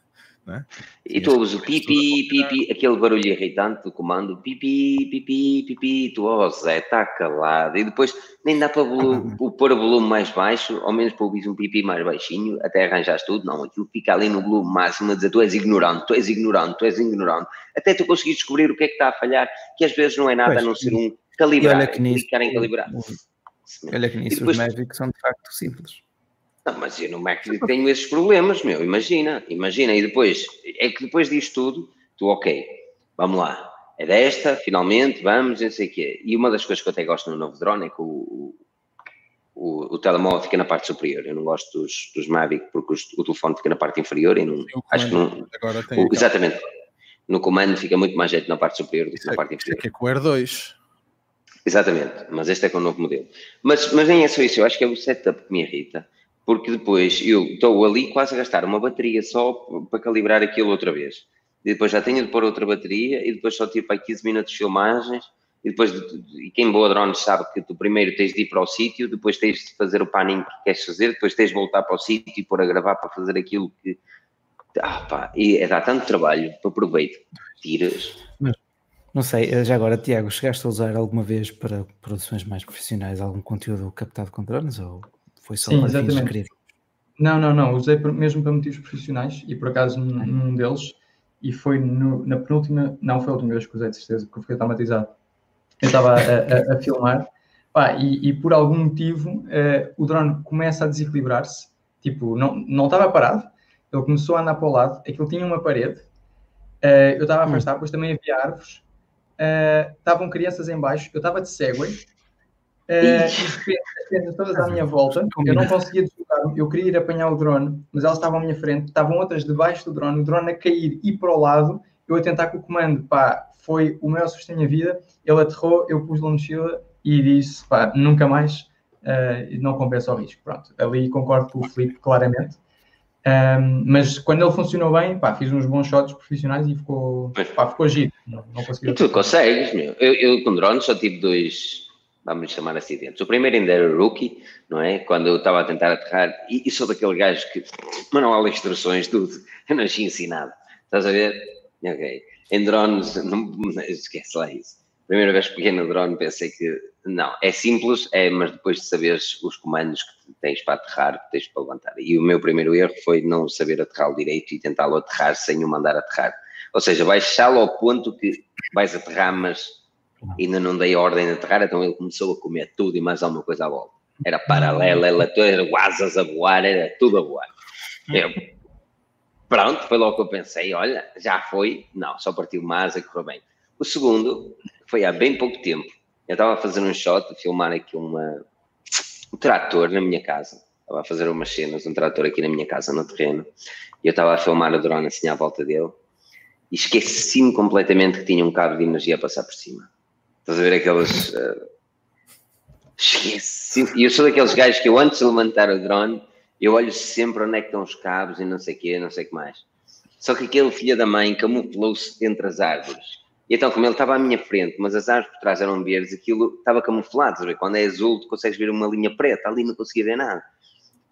Né? E tu ouves o pipi, pipi, aquele barulho irritante do comando, pipi, pipi, pipi, tu, oh Zé, está calado. E depois nem dá para <laughs> pôr o volume mais baixo, ao menos para ouvir um pipi mais baixinho, até arranjares tudo. Não, aquilo fica ali no volume máximo a dizer tu és ignorante, tu és ignorante, tu és ignorante. Até tu conseguires descobrir o que é que está a falhar, que às vezes não é nada pois, a não ser um calibrar, olha que nisso,
ficarem calibrados. Olha que nisso, depois, os Magic são de facto simples.
Não, mas eu no Mac tenho esses problemas, meu, imagina, imagina. E depois, é que depois disto tudo, tu, ok, vamos lá, é desta, finalmente, vamos, não sei o quê. E uma das coisas que eu até gosto no novo drone é que o, o, o, telemóvel fica na parte superior. Eu não gosto dos, dos Mavic porque os, o telefone fica na parte inferior e não. Acho que não. O, exatamente. No comando fica muito mais jeito na parte superior do que na é, parte inferior.
Este é com o Air 2.
Exatamente, mas este é com o novo modelo. Mas, mas nem é só isso, eu acho que é o setup que me irrita, porque depois eu estou ali quase a gastar uma bateria só para calibrar aquilo outra vez. E depois já tenho de pôr outra bateria e depois só tiro para 15 minutos de filmagens e depois, e quem boa drones sabe que tu primeiro tens de ir para o sítio, depois tens de fazer o panning que queres fazer, depois tens de voltar para o sítio e pôr a gravar para fazer aquilo que. Ah, pá, e é, dá tanto trabalho, para proveito, tiras.
Não sei, já agora, Tiago, chegaste a usar alguma vez para produções mais profissionais algum conteúdo captado com drones ou foi só
Sim, para exatamente. Não, não, não, usei mesmo para motivos profissionais e por acaso num, num deles, e foi no, na penúltima, não foi a última vez que usei de certeza, porque eu fiquei traumatizado. Eu estava a, a, a, filmar, pá, e, e, por algum motivo uh, o drone começa a desequilibrar-se, tipo, não, não estava parado, ele começou a andar para o lado, aquilo tinha uma parede, uh, eu estava a hum. afastar, depois também havia árvores, uh, estavam crianças em baixo, eu estava de Segway, e de todas à minha volta, eu não conseguia deslocar eu queria ir apanhar o drone, mas elas estavam à minha frente, estavam outras debaixo do drone, o drone a cair e para o lado, eu a tentar com o comando, pá, foi o maior susto da minha vida. Ele aterrou, eu pus-lo na mochila e disse, pá, nunca mais, uh, não compensa o risco. Pronto, ali concordo com o Felipe, claramente. Um, mas quando ele funcionou bem, pá, fiz uns bons shots profissionais e ficou, pá, ficou giro. Não, não
consegui... E tu consegues, meu. Eu, eu com drones só tive dois, vamos chamar acidentes. O primeiro ainda era rookie, não é? Quando eu estava a tentar aterrar, e, e sou daquele gajo que <laughs> manual de instruções, tudo, <laughs> eu não tinha ensinado. Estás a ver? Ok. Em drones, <laughs> não, esquece lá isso. Primeira vez que peguei no drone pensei que não, é simples, é, mas depois de saberes os comandos que tens para aterrar, que tens para levantar. E o meu primeiro erro foi não saber aterrar direito e tentá-lo aterrar sem o mandar aterrar. Ou seja, baixá-lo ao ponto que vais aterrar, mas ainda não dei ordem de aterrar, então ele começou a comer tudo e mais alguma coisa à volta. Era paralela, era asas a voar, era tudo a voar. Eu, Pronto, foi logo que eu pensei, olha, já foi, não, só partiu uma asa e correu bem. O segundo foi há bem pouco tempo. Eu estava a fazer um shot, a filmar aqui uma, um trator na minha casa. Estava a fazer umas cenas, um trator aqui na minha casa, no terreno. E eu estava a filmar a drone assim à volta dele. E esqueci-me completamente que tinha um cabo de energia a passar por cima. Estás a ver aqueles... Uh... Esqueci. E eu sou daqueles gajos que eu antes de levantar o drone eu olho sempre onde é que estão os cabos e não sei o quê, não sei o que mais. Só que aquele filho da mãe camuflou-se entre as árvores. E então, como ele estava à minha frente, mas as árvores por trás eram verdes, aquilo estava camuflado. Sabe? Quando é azul, tu consegues ver uma linha preta, ali não conseguia ver nada.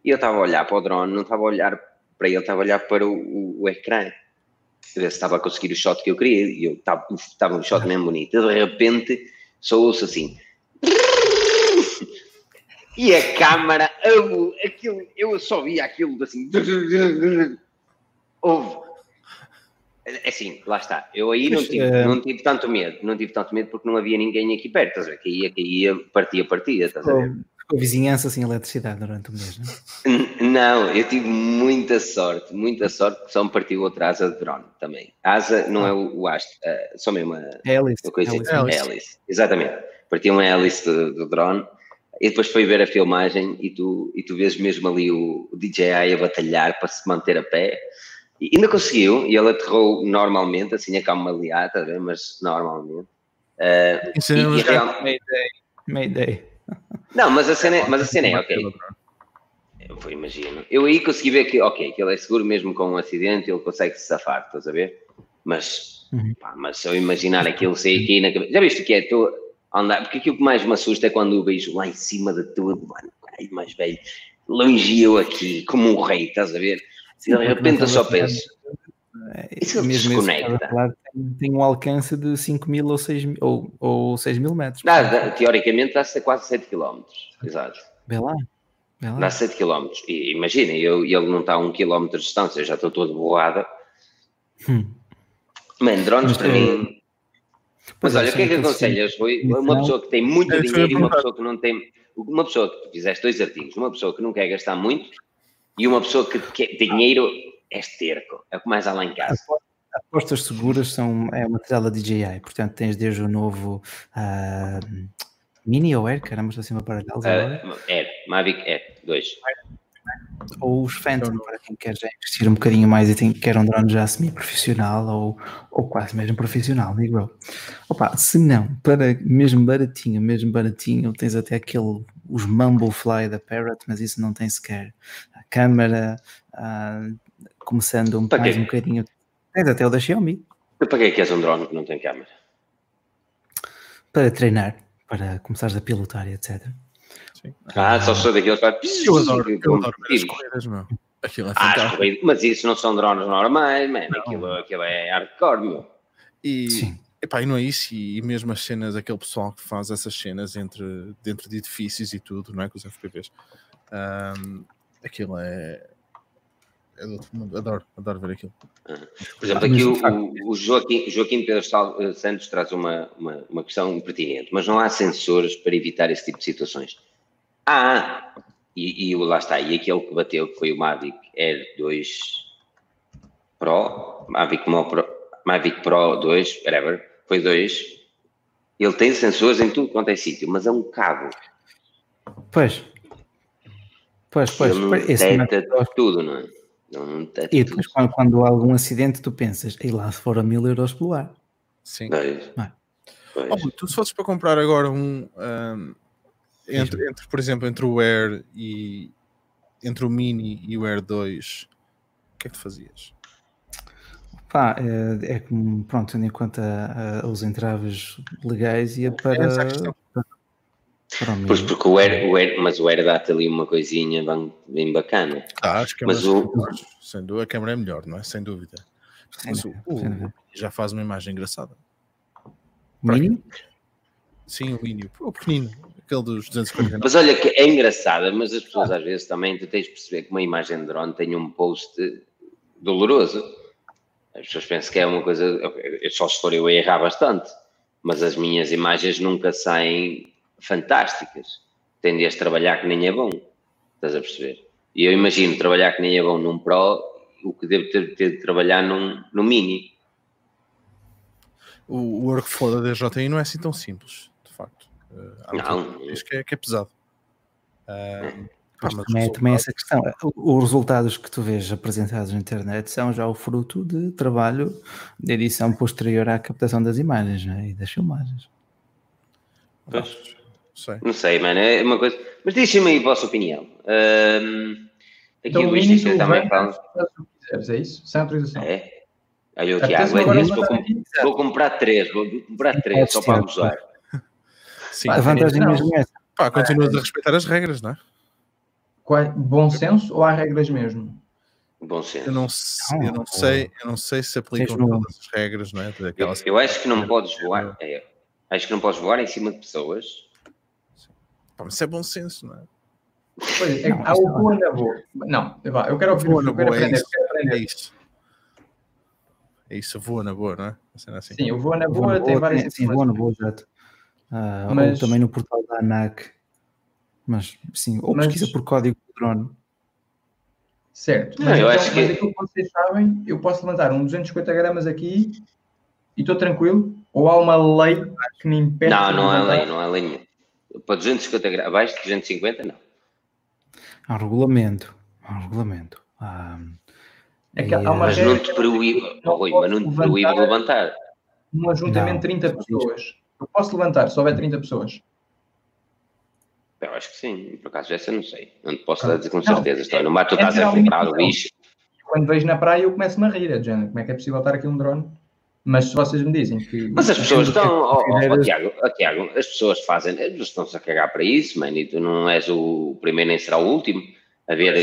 E eu estava a olhar para o drone, não estava a olhar para ele, estava a olhar para o, o, o ecrã. Ver se estava a conseguir o shot que eu queria. E eu estava, um shot mesmo bonito. De repente, só ouço assim. E a câmara, aquilo, eu só via aquilo assim. Houve. É assim, lá está. Eu aí não tive, é... não tive tanto medo. Não tive tanto medo porque não havia ninguém aqui perto. Estás a ver? Caía, caía, partia, partia. Estás a ver?
Com vizinhança sem eletricidade durante o mês,
não? Não, eu tive muita sorte, muita sorte, porque só me partiu outra asa de drone também. A asa não ah. é o, o haste, uh, só mesmo uma,
hélice.
Uma coisa, hélice. Exatamente. Partiu uma hélice do, do drone e depois foi ver a filmagem e tu, e tu vês mesmo ali o, o DJI a batalhar para se manter a pé. E ainda conseguiu, e ele aterrou normalmente, assim a camalear, tá mas normalmente. Uh,
Isso e, e real... Mayday. Mayday.
Não, mas a cena é, mas a cena é ok. Eu imagino. Eu aí consegui ver que, ok, que ele é seguro mesmo com um acidente, ele consegue se safar, estás a ver? Mas, uhum. pá, mas se eu imaginar aquilo sair aqui na cabeça. Já viste o que é? Tu, andar, porque aquilo que mais me assusta é quando eu vejo lá em cima de tudo, mano, ai, mais velho, longe eu aqui, como um rei, estás a ver? Sim, de repente eu só penso. Isso ele mesmo desconecta.
Tem, tem um alcance de 5 mil ou 6 mil, ou, ou 6 mil metros.
Dá, dá, teoricamente dá-se quase 7 km. Exato.
Vê lá.
Dá 7 km. E imagina, eu, ele não está a 1 km de distância, eu já estou todo borrado. Hum. Man, drones para mim mas olha, o que é que aconselhas, Rui? Uma pessoa que tem muito dinheiro e uma pessoa que não tem. Uma pessoa que fizeste dois artigos, uma pessoa que não quer gastar muito e uma pessoa que quer dinheiro é esterco, é o que mais há lá em casa.
Apostas seguras são é uma da DJI, portanto tens desde o novo uh, Mini ou Air, caramba, estou assim para deles uh,
Air, Mavic Air 2.
Ou os Phantom, para quem quer já investir um bocadinho mais e tem, quer um drone já semi-profissional ou, ou quase mesmo profissional, digo eu. Opa, se não, para mesmo baratinho, mesmo baratinho, tens até aquele, os Mumble Fly da Parrot, mas isso não tem sequer a câmera, uh, começando um, mais um bocadinho. Tens até o da Xiaomi.
Para que é que és um drone que não tem câmera?
Para treinar, para começares a pilotar e etc.
Sim. Ah, só sou daqueles que
Eu adoro, eu adoro as corridas, meu. Aquilo é ah,
fantástico. mas isso não são drones normais, man. Aquilo, aquilo é hardcore, meu.
E, Sim. Epá, e não é isso, e, mesmo as cenas, aquele pessoal que faz essas cenas entre, dentro de edifícios e tudo, não é? Com os FPVs. Um, aquilo é, é do outro mundo. Adoro, adoro ver aquilo.
Por exemplo, aqui o, o, Joaquim, Joaquim Pedro eh, Santos traz uma, uma, uma questão pertinente, mas não há sensores para evitar esse tipo de situações. Ah, e, e lá está, e aquele que bateu, que foi o Mavic Air 2 Pro, Mavic Pro, Mavic Pro 2, whatever, foi 2, ele tem sensores em tudo quanto é sítio, mas é um cabo.
Pois. Pois, pois.
Ele não detecta tudo, não é? Não, não
e depois, quando, quando, há algum acidente, tu pensas, e lá se for a mil euros pelo ar.
Sim. Oh, tu se fosses para comprar agora um, um entre, entre, por exemplo, entre o Air e entre o Mini e o Air 2, o que é que tu fazias?
Pá, é, é como, pronto, tendo em conta uh, os entraves legais, ia para. É
para o pois porque o Air, o Air, mas o Air dá-te ali uma coisinha bem, bem bacana.
Ah, acho que é mas o... sem dúvida, a câmera é melhor, não é? Sem dúvida. Mas o, o, já faz uma imagem engraçada.
Mini?
Sim, o Mini, o pequenino aquele dos 249.
Mas olha que é engraçada, mas as pessoas às vezes também tu tens de perceber que uma imagem de drone tem um post doloroso. As pessoas pensam que é uma coisa, só se for eu a errar bastante, mas as minhas imagens nunca saem fantásticas. Tendias a trabalhar que nem é bom, estás a perceber? E eu imagino trabalhar que nem é bom num Pro, o que devo ter, ter de trabalhar num, num Mini.
O workflow da DJI não é assim tão simples.
Uh, não.
Acho que é, que é pesado. Uh,
pá, também, também essa questão. Os resultados que tu vês apresentados na internet são já o fruto de trabalho de edição posterior à captação das imagens né? e das filmagens.
Pois, sei. Não sei, mano. É uma coisa. Mas deixem-me aí a vossa opinião. Um, aqui então, o Luís disse também fala.
É isso? Sem autorização.
É. Olha o Tiago, é vou, vou, comprar três, vou comprar três, só para usar. <laughs>
Sim, a vantagem mesmo é essa.
Pá, continuas a respeitar as regras, não é?
Qual, bom senso ou há regras mesmo?
Bom senso.
Eu não, não, eu não sei, eu não sei se aplicam todas as regras, não é?
Eu, eu, acho que não podes voar. É, acho que não podes voar em cima de pessoas.
Pá, mas isso é bom senso, não é?
Pois é, não, há o voa na boa. Não, eu quero ouvir,
voa eu quero aprender, é isso, quero aprender. É isso. É isso, voa na boa, não é?
Assim. Sim, o voa na boa, tem várias.
Sim, voa na boa, exato. Uh, mas... Ou também no portal da ANAC. Mas sim, ou mas... pesquisa por código do drone.
Certo, mas, não, eu então, acho que... mas aquilo que vocês sabem, eu posso levantar um 250 gramas aqui e estou tranquilo? Ou há uma lei que me impede?
Não, não há lei, não há lei nenhuma. Para 250 gramas, abaixo de 250, não.
Há um regulamento. Há um regulamento. Ah,
é que há uma
mas não te proíbe, não, Rui, mas não te proíbe levantar.
Um ajuntamento de 30 pessoas. Eu posso levantar se houver 30 pessoas?
Eu acho que sim, por acaso essa não sei. Não te posso dizer com certeza. Estou no mar, tu estás a comprar o bicho.
Quando vejo na praia, eu começo-me a rir. É como é que é possível estar aqui um drone? Mas se vocês me dizem que.
Mas as pessoas estão. Oh, oh, oh, Tiago, oh, Tiago, as pessoas fazem. Estão-se a cagar para isso, mano. E tu não és o primeiro nem será o último a ver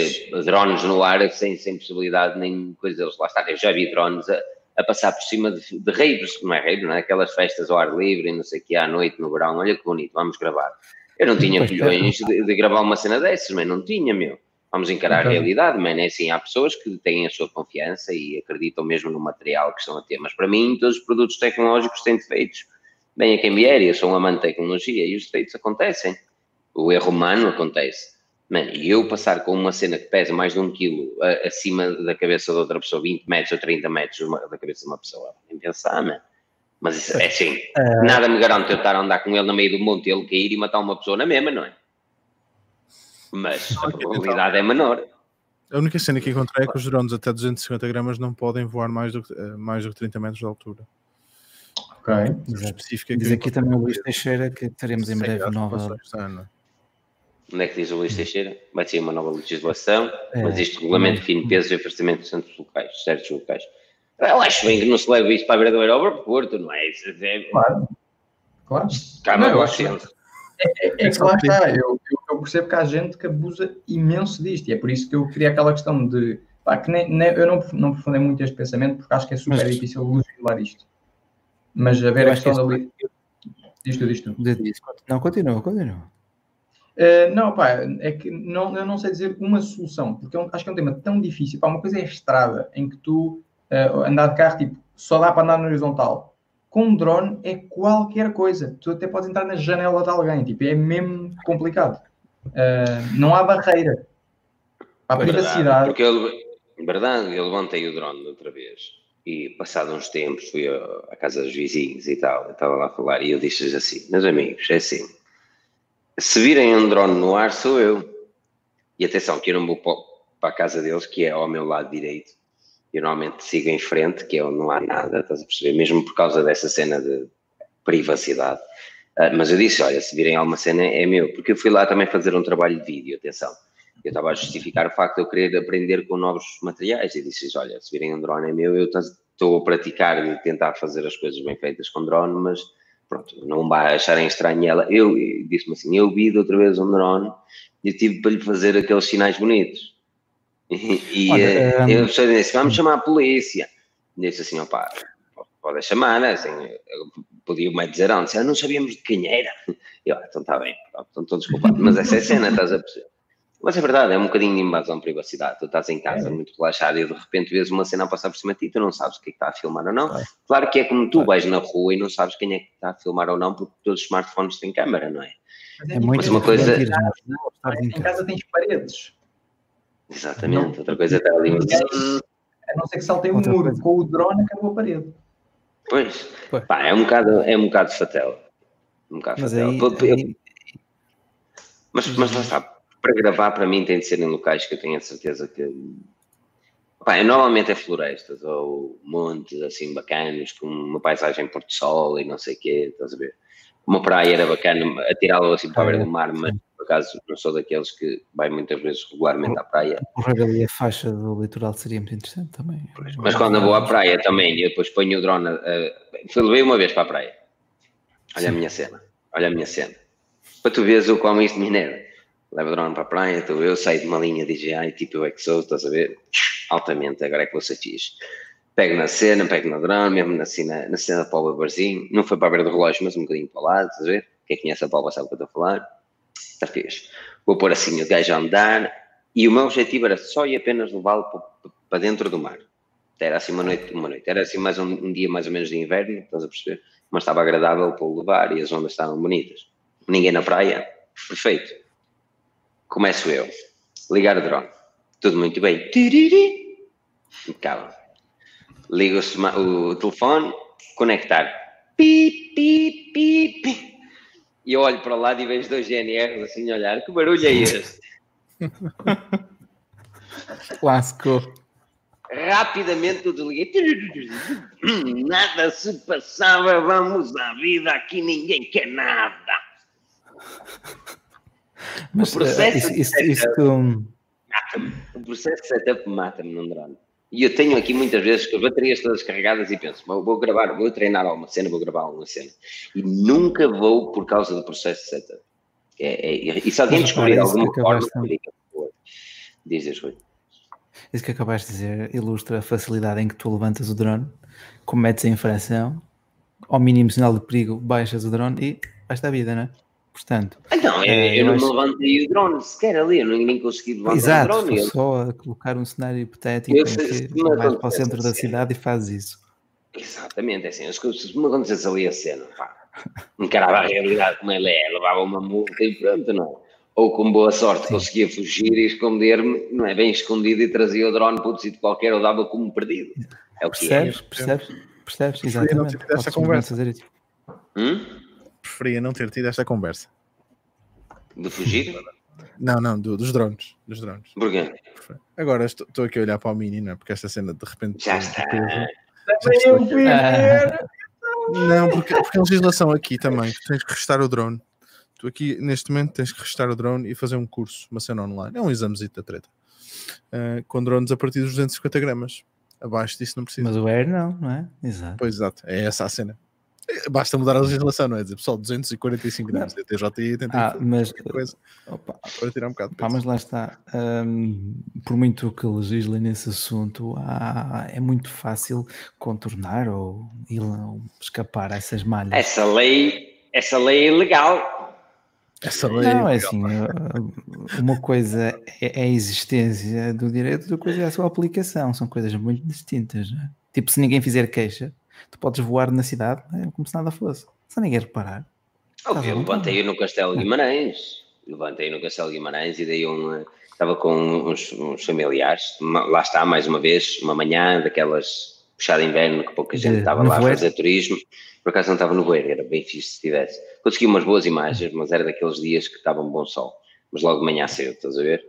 drones no ar sem, sem possibilidade nem coisa deles. Lá está, eu já vi drones a a passar por cima de, de raves, não é rave, não é? Aquelas festas ao ar livre e não sei o que, à noite, no verão, olha que bonito, vamos gravar. Eu não tinha milhões de, de, gravar uma cena dessas, mas não tinha, meu. Vamos encarar a realidade, mano. É assim, há pessoas que têm a sua confiança e acreditam mesmo no material que estão a ter, mas para mim, todos os produtos tecnológicos têm defeitos. Bem a quem vier, eu sou um amante de tecnologia e os defeitos acontecem. O erro humano acontece. Mano, e eu passar com uma cena que pesa mais de um quilo acima da cabeça de outra pessoa, 20 metros ou 30 metros da cabeça de uma pessoa, nem pensar, mano. Mas isso, é assim, é... nada me garante eu estar a andar com ele no meio do monte, ele cair e matar uma pessoa na mesma, não é? Mas a probabilidade é menor.
A única cena que encontrei é que os drones até 250 gramas não podem voar mais do que, eh, mais do que 30 metros de altura.
Ok.
Específica diz aqui também o Luís Teixeira que teremos em breve nova.
Onde é que diz o Luís Teixeira? Vai ser uma nova legislação, é, mas isto regulamento define pesos e afastamento de centros locais, certos locais. Eu acho bem que não se leve isto para a beira do aeroporto, não é? Isso é...
Claro. Claro. Calma, não, acho, é, é, é que lá está, eu, eu, percebo que há gente que abusa imenso disto, e é por isso que eu queria aquela questão de pá, que nem, nem, eu não, não aprofundei muito este pensamento porque acho que é super Mas, difícil legislar isto. Mas a ver a questão da lei. Diz tu, diz tu.
Não, continua, continua.
Uh, não, pá, é que não, eu não sei dizer uma solução, porque eu acho que é um tema tão difícil. Pá, uma coisa é a estrada, em que tu uh, andar de carro, tipo, só dá para andar no horizontal com um drone é qualquer coisa. Tu até podes entrar na janela de alguém, tipo, é mesmo complicado. Uh, não há barreira. Para a privacidade.
Porque ele, verdade, eu levantei o drone outra vez e passado uns tempos fui à casa dos vizinhos e tal, estava lá a falar e eu disse assim, meus amigos, é assim, se virem um drone no ar sou eu. E atenção, que eu não vou para a casa deles, que é ao meu lado direito, eu normalmente sigo em frente, que é onde não há nada, estás a perceber? Mesmo por causa dessa cena de privacidade. Uh, mas eu disse: olha, se virem alguma cena é meu, porque eu fui lá também fazer um trabalho de vídeo, atenção. Eu estava a justificar o facto de eu querer aprender com novos materiais e disse: olha, se virem um drone é meu, eu estou a praticar e tentar fazer as coisas bem feitas com drone, mas pronto, não vai acharem estranho ela. Eu disse-me assim: eu vi de outra vez um drone e tive para lhe fazer aqueles sinais bonitos. E, Olha, um... eu disse, vamos chamar a polícia. Disse assim, opá, pode chamar, né? assim, podia-me dizer antes, não sabíamos de quem era. <laughs> Eu, ah, então está bem, então estou desculpado, mas essa é a cena, estás a perceber? Mas é verdade, é um bocadinho de invasão de privacidade. Tu estás em casa é. muito relaxado e de repente vês uma cena a passar por cima de ti, tu não sabes o que é que está a filmar ou não. Claro que é como tu vais na rua e não sabes quem é que está a filmar ou não, porque todos os smartphones têm câmera, não é?
Mas, é mas uma coisa. Em casa tens paredes.
Exatamente, não. outra coisa está ali.
A não ser que saltei um muro coisa. com o drone acabou a parede.
Pois, Pá, é um bocado, é um bocado fatela. Um bocado mas fatela. Aí, aí... Mas, mas lá está, para gravar para mim tem de ser em locais que eu tenho a certeza que. Pá, normalmente é florestas ou montes assim bacanos, com uma paisagem Porto Sol e não sei o quê, estás a ver? Uma praia era bacana, atirá-lo assim para a beira do mar, mas por acaso não sou daqueles que vai muitas vezes regularmente à praia.
Correr ali a faixa do litoral seria muito interessante também.
Pois, mas quando eu vou à praia também, e depois ponho o drone, uh, levei uma vez para a praia. Olha Sim. a minha cena, olha a minha cena. Para tu veres o como isto minero. Leva o drone para a praia, então eu saio de uma linha DJI, tipo eu é que sou, estás a ver? Altamente, agora é que você fiz. Pego na cena, pego no drone, mesmo na cena, na cena da Paula Barzinho, não foi para a beira do relógio, mas um bocadinho para o lado, estás a ver? Quem conhece a Paula sabe o que eu estou a falar está fixe. Vou pôr assim o gajo a andar e o meu objetivo era só e apenas levá-lo para dentro do mar. Era assim uma noite, uma noite. Era assim mais um, um, dia mais ou menos de inverno, estás a perceber? Mas estava agradável para o levar e as ondas estavam bonitas. Ninguém na praia, perfeito. Começo eu. Ligar o drone. Tudo muito bem. Calma. Ligo o, o telefone, conectar. Pi, pi, pi, pi e eu olho para o lado e vejo dois GNRs assim a olhar, que barulho é este? <laughs>
Clássico.
Rapidamente eu desliguei. <clears throat> Nada se passava, vamos à vida, aqui ninguém quer nada.
Mas, o processo uh, isso, isso, isso...
mata-me. O processo de setup mata-me num drone. E eu tenho aqui muitas vezes com as baterias todas carregadas e penso, vou gravar, vou treinar alguma cena, vou gravar alguma cena. E nunca vou por causa do processo de setup. É, é, e se alguém descobrir alguma forma, dizes, Rui.
Isso que acabaste de dizer ilustra a facilidade em que tu levantas o drone, cometes a infração, ao mínimo sinal de perigo, baixas o drone e basta a vida, não é? Portanto,
então, é, eu, eu, não acho... levantei o drone sequer ali, eu nem consegui levantar
Exato,
o drone.
Exato, só a colocar um cenário hipotético eu, em que vais para o centro da cidade e fazes isso.
Exatamente, é assim, se me acontecesse ali a cena, pá, encarava a realidade como ela é, levava uma multa e pronto, não. Ou com boa sorte Sim. conseguia fugir e esconder-me, não é bem escondido e trazia o drone para outro sítio qualquer ou dava como perdido. É o que
percebes, é. Percebes, percebes, exatamente. Preferia não tido esta conversa.
Hum?
Preferia não ter tido esta conversa.
De fugir?
Não, não, do, dos drones. Dos drones.
Porquê?
Agora estou aqui a olhar para o Mini, não é? Porque esta cena de repente.
Já está.
Não, porque, porque a legislação aqui também, tu tens que restar o drone. Tu aqui, neste momento, tens que restar o drone e fazer um curso, uma cena online. É um examezito da treta. Uh, com drones a partir dos 250 gramas. Abaixo disso não precisa.
Mas o Air não, não é? Exato.
Pois exato, é essa a cena. Basta mudar a legislação, não é? Dizer, pessoal, 245 gramas de TJI tem
ah, mas,
coisa opa, para tirar um bocado de
peso. Ah, mas lá está. Um, por muito que legislem nesse assunto, há, é muito fácil contornar ou, ou escapar a essas malhas.
Essa lei, essa lei é ilegal.
Essa lei
não, é assim, uma coisa é a existência do direito, outra coisa é a sua aplicação, são coisas muito distintas. É? Tipo, se ninguém fizer queixa, tu podes voar na cidade é como se nada fosse, sem ninguém reparar.
Oh, eu levantei no Castelo Guimarães, levantei no Castelo Guimarães e dei um. Estava com uns, uns familiares, lá está, mais uma vez, uma manhã daquelas puxada inverno que pouca gente estava lá a fazer turismo. Por acaso não estava no voeiro, era bem fixe se estivesse. Consegui umas boas imagens, mas era daqueles dias que estava um bom sol. Mas logo de manhã cedo, estás a ver?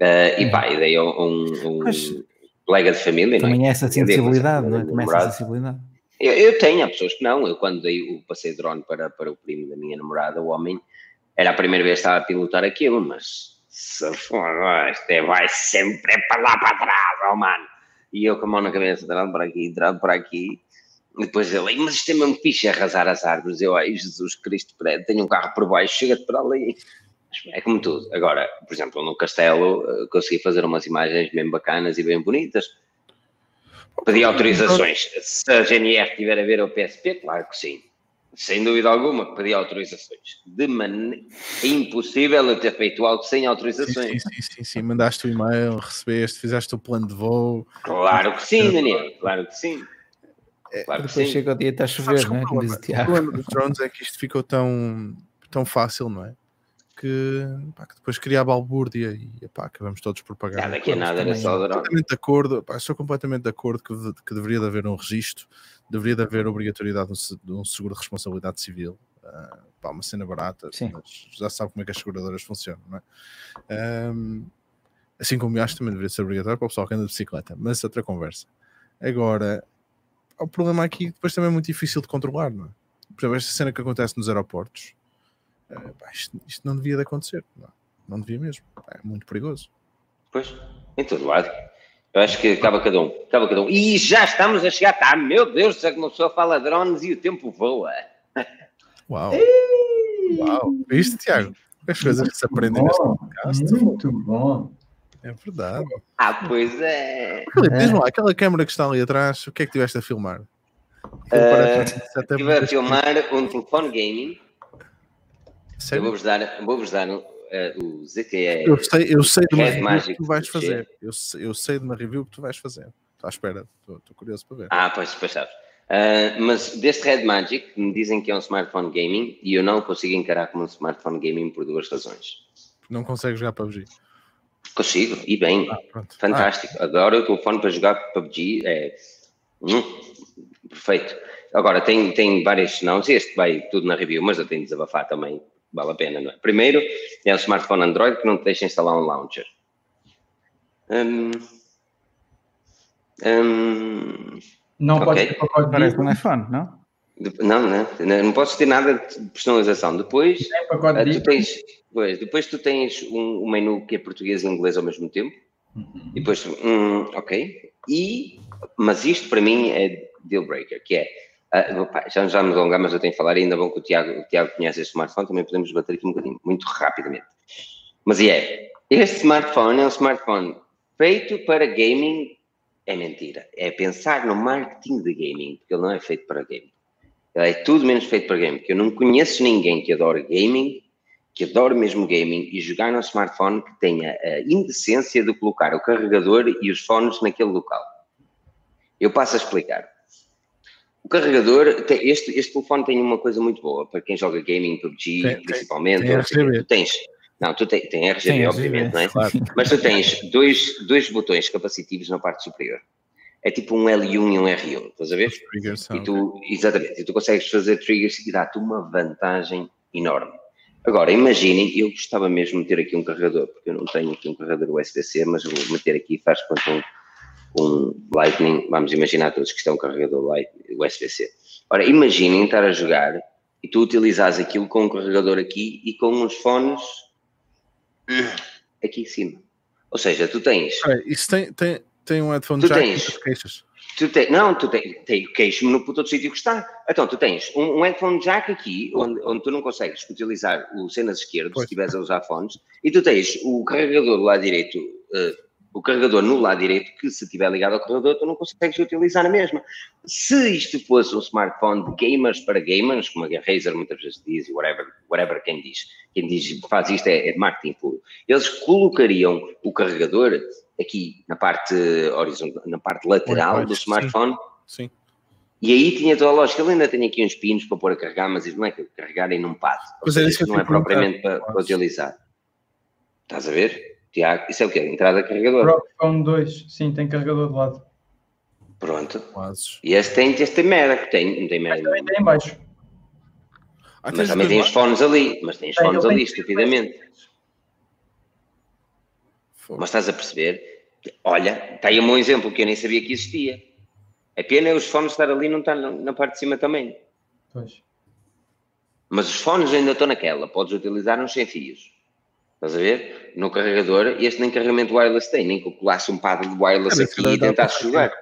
Uh, e pá, e dei um, um, um colega de família.
Também
não
é essa sensibilidade, não é? Também essa sensibilidade.
Eu, eu, tenho, há pessoas que não. Eu, quando dei o passeio de drone para, para o primo da minha namorada, o homem, era a primeira vez que estava a pilotar aquilo, mas se for, é, vai sempre para lá para trás, oh mano. E eu com a mão na cabeça, entrando para aqui, entrando para aqui. Depois ele, mas isto é mesmo fixe, arrasar as árvores. Eu, ai, Jesus Cristo, tenho um carro por baixo, chega-te para ali. É como tudo. Agora, por exemplo, no castelo, eh, consegui fazer umas imagens bem bacanas e bem bonitas Pedi autorizações. Se a GNR tiver a ver o PSP, claro que sim. Sem dúvida alguma, pedi autorizações. De maneira é impossível eu ter feito algo sem autorizações.
Sim, sim, sim, sim, mandaste o e-mail, recebeste, fizeste o plano de voo.
Claro que sim, Daniel, claro que sim.
É, claro que Depois sim. chega o dia e está a chover, não é? Diz o
Tiago. O problema dos drones é que isto ficou tão, tão fácil, não é? Que, pá, que depois cria a balbúrdia e pá, acabamos todos por pagar.
Nada que é nada, era só
completamente de acordo, pá, Sou completamente de acordo que, de, que deveria de haver um registro, deveria de haver obrigatoriedade de um seguro de responsabilidade civil. Uh, pá, uma cena barata, Sim. mas já sabe como é que as seguradoras funcionam, não é? Um, assim como eu acho também deveria ser obrigatório para o pessoal que anda de bicicleta, mas outra conversa. Agora, o problema aqui depois também é muito difícil de controlar, não é? Por exemplo, esta cena que acontece nos aeroportos, isto, isto, não devia de acontecer. Não, não devia mesmo. É muito perigoso.
Pois, em todo lado. Eu acho que acaba cada um. Acaba cada um. E já estamos a chegar. Tá, meu Deus, se uma pessoa fala drones e o tempo voa.
Uau. Uau. Viste, Tiago? As coisas que se aprendem neste podcast.
Muito bom.
É verdade.
Ah, pois é.
Diz-me lá, aquela câmera que está ali atrás, o que é que estiveste a filmar?
Uh, estive a filmar um telefone gaming Sério? Eu vou-vos dar, vou dar uh, o ZTE.
Eu sei, eu sei de uma review que tu vais fazer. Eu sei, eu sei de uma review que tu vais fazer. Estou à espera, estou, estou curioso para ver.
Ah, pois, pois sabes. Uh, mas deste Red Magic, me dizem que é um smartphone gaming e eu não consigo encarar como um smartphone gaming por duas razões.
Não consegues jogar PUBG?
Consigo, e bem. Ah, Fantástico. Ah. Agora o telefone para jogar PUBG é. Hum, perfeito. Agora, tem, tem vários não, este vai tudo na review, mas eu tenho de desabafar também vale a pena, não é? Primeiro, é um smartphone Android que não te deixa instalar um launcher. Um, um,
não okay. pode ter pacote
Parece um iPhone, não?
Não, não, não podes ter nada de personalização. Depois, uh, tu tens, depois, depois tu tens um, um, menu que é português e inglês ao mesmo tempo. Uhum. E depois, hum, ok. E, mas isto para mim é deal breaker, que é Já, já me alongar, mas eu tenho que falar, ainda bom que o Tiago, o Tiago conhece este smartphone, também podemos bater aqui um bocadinho, muito rapidamente. Mas é, este smartphone é um smartphone feito para gaming, é mentira. É pensar no marketing de gaming, porque ele não é feito para gaming. Ele é tudo menos feito para gaming, porque eu não conheço ninguém que adore gaming, que adore mesmo gaming e jogar no smartphone que tenha a indecência de colocar o carregador e os fones naquele local. Eu passo a explicar. O carregador, este, este telefone tem uma coisa muito boa para quem joga gaming, PUBG, tem, principalmente. Tem, tem tu tens, não, tu tem, tem RGB, tem obviamente, RGB, não é? Claro. Mas tu tens dois, dois botões capacitivos na parte superior. É tipo um L1 e um R1, estás a ver? E tu, exatamente, e tu consegues fazer triggers e dá-te uma vantagem enorme. Agora, imaginem, eu gostava mesmo de ter aqui um carregador, porque eu não tenho aqui um carregador USB-C, mas vou meter aqui, faz quanto um, um Lightning, vamos imaginar todos que estão é um carregador USB-C. Ora, imaginem estar a jogar e tu utilizares aquilo com um carregador aqui e com uns fones aqui em cima. Ou seja, tu tens.
isso tem, tem, tem um headphone
tu jack tens, queixas. Tu tens, não, tu tens, tem queixo no puto outro sítio que está. Então, tu tens um, um headphone jack aqui, onde, onde tu não consegues utilizar o cenas esquerdo, pois. se estiveres a usar fones, e tu tens o carregador do lado direito uh, o carregador no lado direito, que se estiver ligado ao carregador, tu não consegues utilizar a mesma. Se isto fosse um smartphone de gamers para gamers, como a Razer muitas vezes diz, e whatever, whatever quem diz, quem diz faz isto é, é marketing puro, eles colocariam o carregador aqui na parte horizontal, na parte lateral do smartphone.
Sim. sim.
E aí tinha toda a lógica. Ele ainda tem aqui uns pinos para pôr a carregar, mas isso não é carregarem num pato. Pois é, isso não é propriamente para, para utilizar. Estás a ver? Tiago, isso é o quê? Entrada carregador.
Rockphone 2, sim, tem carregador de lado.
Pronto. Quase. E este tem, este tem merda, tem, não tem merda.
Também tem em baixo.
Ah, mas também tem os fones ali, mas tem os tem, fones ali, estupidamente. Mas estás a perceber? Olha, está aí um bom exemplo que eu nem sabia que existia. A pena é os fones estar ali não estar na, na parte de cima também.
Pois.
Mas os fones ainda estão naquela, podes utilizar uns sem fios. Estás a ver? No carregador, este nem carregamento wireless tem, nem que eu colasse um pad de wireless aqui e tentasse jogar.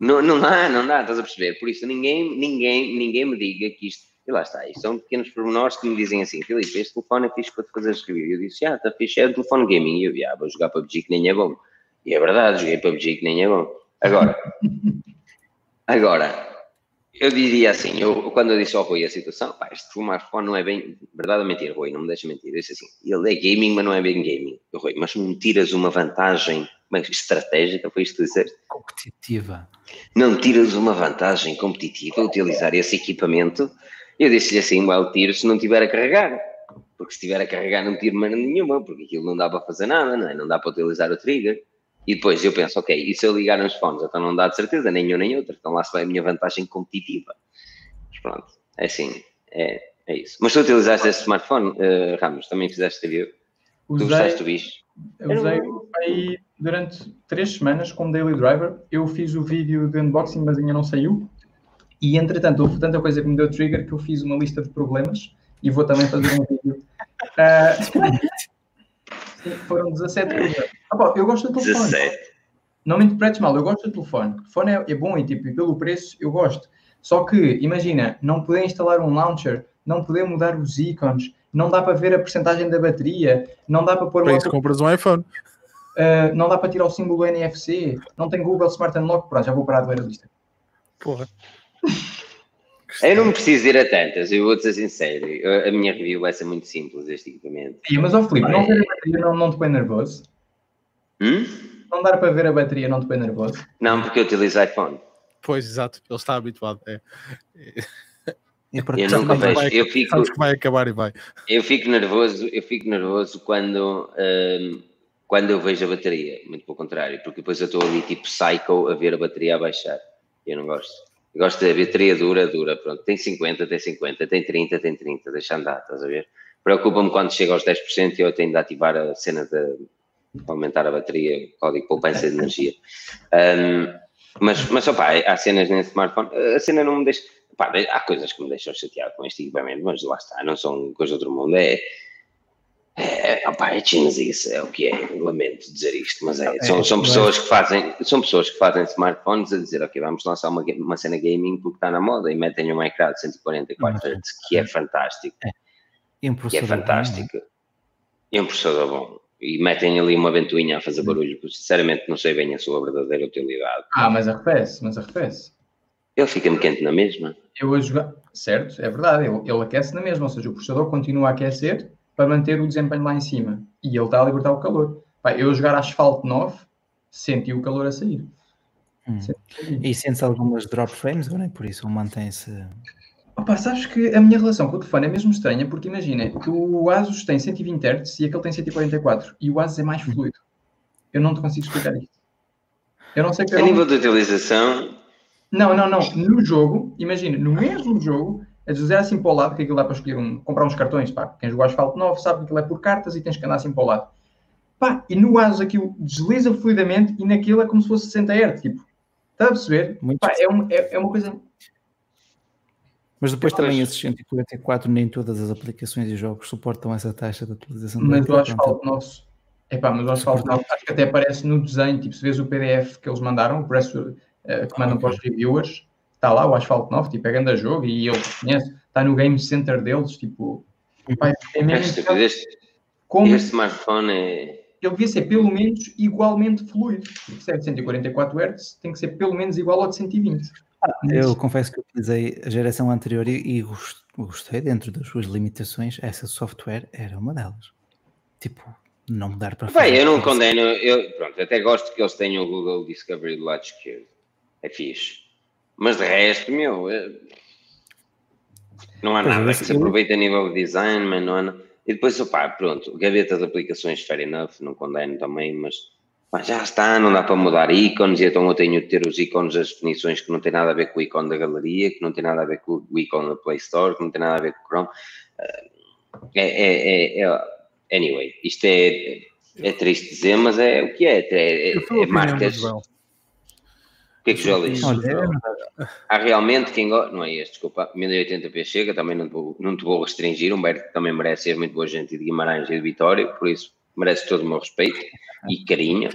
Não, não dá, não dá, estás a perceber? Por isso ninguém, ninguém, ninguém me diga que isto, e lá está, isto são pequenos pormenores que me dizem assim, Filipe, este telefone é fixe para te fazer review. Eu disse, ah, está fixe, é um telefone gaming. E eu, ah, vou jogar PUBG que nem é bom. E é verdade, joguei PUBG que nem é bom. Agora, <laughs> agora, eu diria assim, eu, quando eu disse ao Rui a situação, pá, este smartphone não é bem, verdade ou mentira, Rui, não me deixa mentir, eu disse assim, ele é gaming, mas não é bem gaming. Eu, Rui, mas não tiras uma vantagem é, estratégica, foi isto que disseste?
Competitiva.
Não tiras uma vantagem competitiva utilizar esse equipamento? Eu disse-lhe assim, well, tiro se não tiver a carregar. Porque se tiver a carregar não tiro maneira nenhuma, porque aquilo não dá para fazer nada, não é? Não dá para utilizar o trigger. E depois eu penso, ok, e se eu ligar nos fones? Então não dá de certeza, nem um nem outro. Então lá se vai a minha vantagem competitiva. Mas pronto, é assim, é, é isso. Mas tu utilizaste esse smartphone, uh, Ramos, também fizeste review? Usei, tu gostaste do bicho?
Eu usei aí durante três semanas como daily driver. Eu fiz o vídeo de unboxing, mas ainda não saiu. E entretanto, houve tanta coisa que me deu trigger que eu fiz uma lista de problemas e vou também fazer um vídeo. Uh, <laughs> <laughs> foram 17 problemas. Ah, eu gosto do telefone. 17. Não me interpretes mal, eu gosto do telefone. O telefone é, é bom e, tipo, e pelo preço eu gosto. Só que, imagina, não poder instalar um launcher, não poder mudar os ícones, não dá para ver a porcentagem da bateria, não dá para pôr...
Para isso compras um iPhone.
Uh, não dá para tirar o símbolo do NFC, não tem Google Smart Unlock, pronto, já vou parar de ler a lista.
Porra.
Eu não preciso ir a tantas, eu vou-te ser sincero. a minha review vai ser muito simples este equipamento.
Sim, mas, ó oh, Filipe, não ver a bateria não, não te põe nervoso?
Hum?
Não dar para ver a bateria não te põe nervoso?
Não, porque eu utilizo iPhone.
Pois, exato, ele está habituado. É.
Eu, eu nunca vejo. Vai, eu fico,
que vai acabar e vai.
Eu fico nervoso, eu fico nervoso quando, um, quando eu vejo a bateria, muito pelo contrário, porque depois eu estou ali tipo psycho a ver a bateria a baixar. Eu não gosto. Gosto da bateria dura, dura, pronto. Tem 50, tem 50, tem 30, tem 30, deixa andar, estás a ver? Preocupa-me quando chega aos 10% e eu tenho de ativar a cena de aumentar a bateria, código poupança de energia. <laughs> Um, mas, mas opá, há cenas nesse smartphone, a cena não me deixa. Há coisas que me deixam chateado com este equipamento, mas lá está, não são coisas do outro mundo. É, é, opa, é isso é o que é, lamento dizer isto, mas é, são, são pessoas que fazem, são pessoas que fazem smartphones a dizer, ok, vamos lançar uma, uma cena gaming porque está na moda e metem um ecrã de 144 Hz, que é fantástico. É.
E um
que é fantástico. Bom, e um processador bom. E metem ali uma ventoinha a fazer barulho, porque sinceramente não sei bem a sua verdadeira utilidade.
Ah, mas arrefece, mas arrefece.
Ele fica-me quente na mesma.
Eu a jogar, certo, é verdade, ele, ele aquece na mesma, ou seja, o processador continua a aquecer para manter o desempenho lá em cima. E ele está a libertar o calor. Pá, eu jogar asfalto 9, senti o calor a sair.
Hum. E sentes algumas drop frames ou nem por isso? Ou mantém-se.
Opa, sabes que a minha relação com o telefone é mesmo estranha, porque imagina, o Asus tem 120 Hz e aquele tem 144, e o Asus é mais hum. fluido. Eu não te consigo explicar isto. Eu não sei que.
A nível de utilização.
Não, não, não. No jogo, imagina, no mesmo jogo, a deslizar assim para o lado, que aquilo dá para escolher um, comprar uns cartões, pá. Quem jogou asfalto 9 sabe que aquilo é por cartas e tens que andar assim para o lado. Pá, e no ASUS aquilo desliza fluidamente e naquilo é como se fosse 60 Hz, tipo, está a perceber? Pá, é, um, é, é, uma coisa...
Mas depois também esses 144, nem todas as aplicações e jogos suportam essa taxa de atualização.
Mas o asfalto nosso, epá, mas o asfalto nosso, acho que até aparece no desenho, tipo, se vês o PDF que eles mandaram, o press, uh, que mandam para os reviewers, está lá o asfalto novo, tipo, é grande jogo e ele conhece, está no game center deles, tipo,
pá, é mesmo... Este, como... este smartphone é
ele devia ser pelo menos igualmente fluido. Se é de 144 Hz, tem que ser pelo menos igual ao de 120.
Ah, eu confesso que utilizei a geração anterior e, e gostei, dentro das suas limitações, essa software era uma delas. Tipo, não mudar para
Bem, eu não condeno, eu pronto, até gosto que eles tenham o Google Discovery do lado esquerdo. É fixe. Mas de resto, meu, é, não há nada que se aproveite a nível de design, mas não há nada. E depois, opá, pronto, gaveta de aplicações, fair enough, não condeno também, mas pá, já está, não dá para mudar ícones, e então eu tenho de ter os ícones, as definições que não tem nada a ver com o ícone da galeria, que não tem nada a ver com o ícone da Play Store, que não tem nada a ver com o Chrome. É, é, é, é anyway, isto é, é triste dizer, mas é o que é, é, é, é marcas que é que Joel diz? Há realmente quem gosta. Não é este, desculpa. 1080p chega, também não te, vou, não te vou restringir. Humberto também merece ser muito boa gente de Guimarães e de Vitória, por isso merece todo o meu respeito e carinho.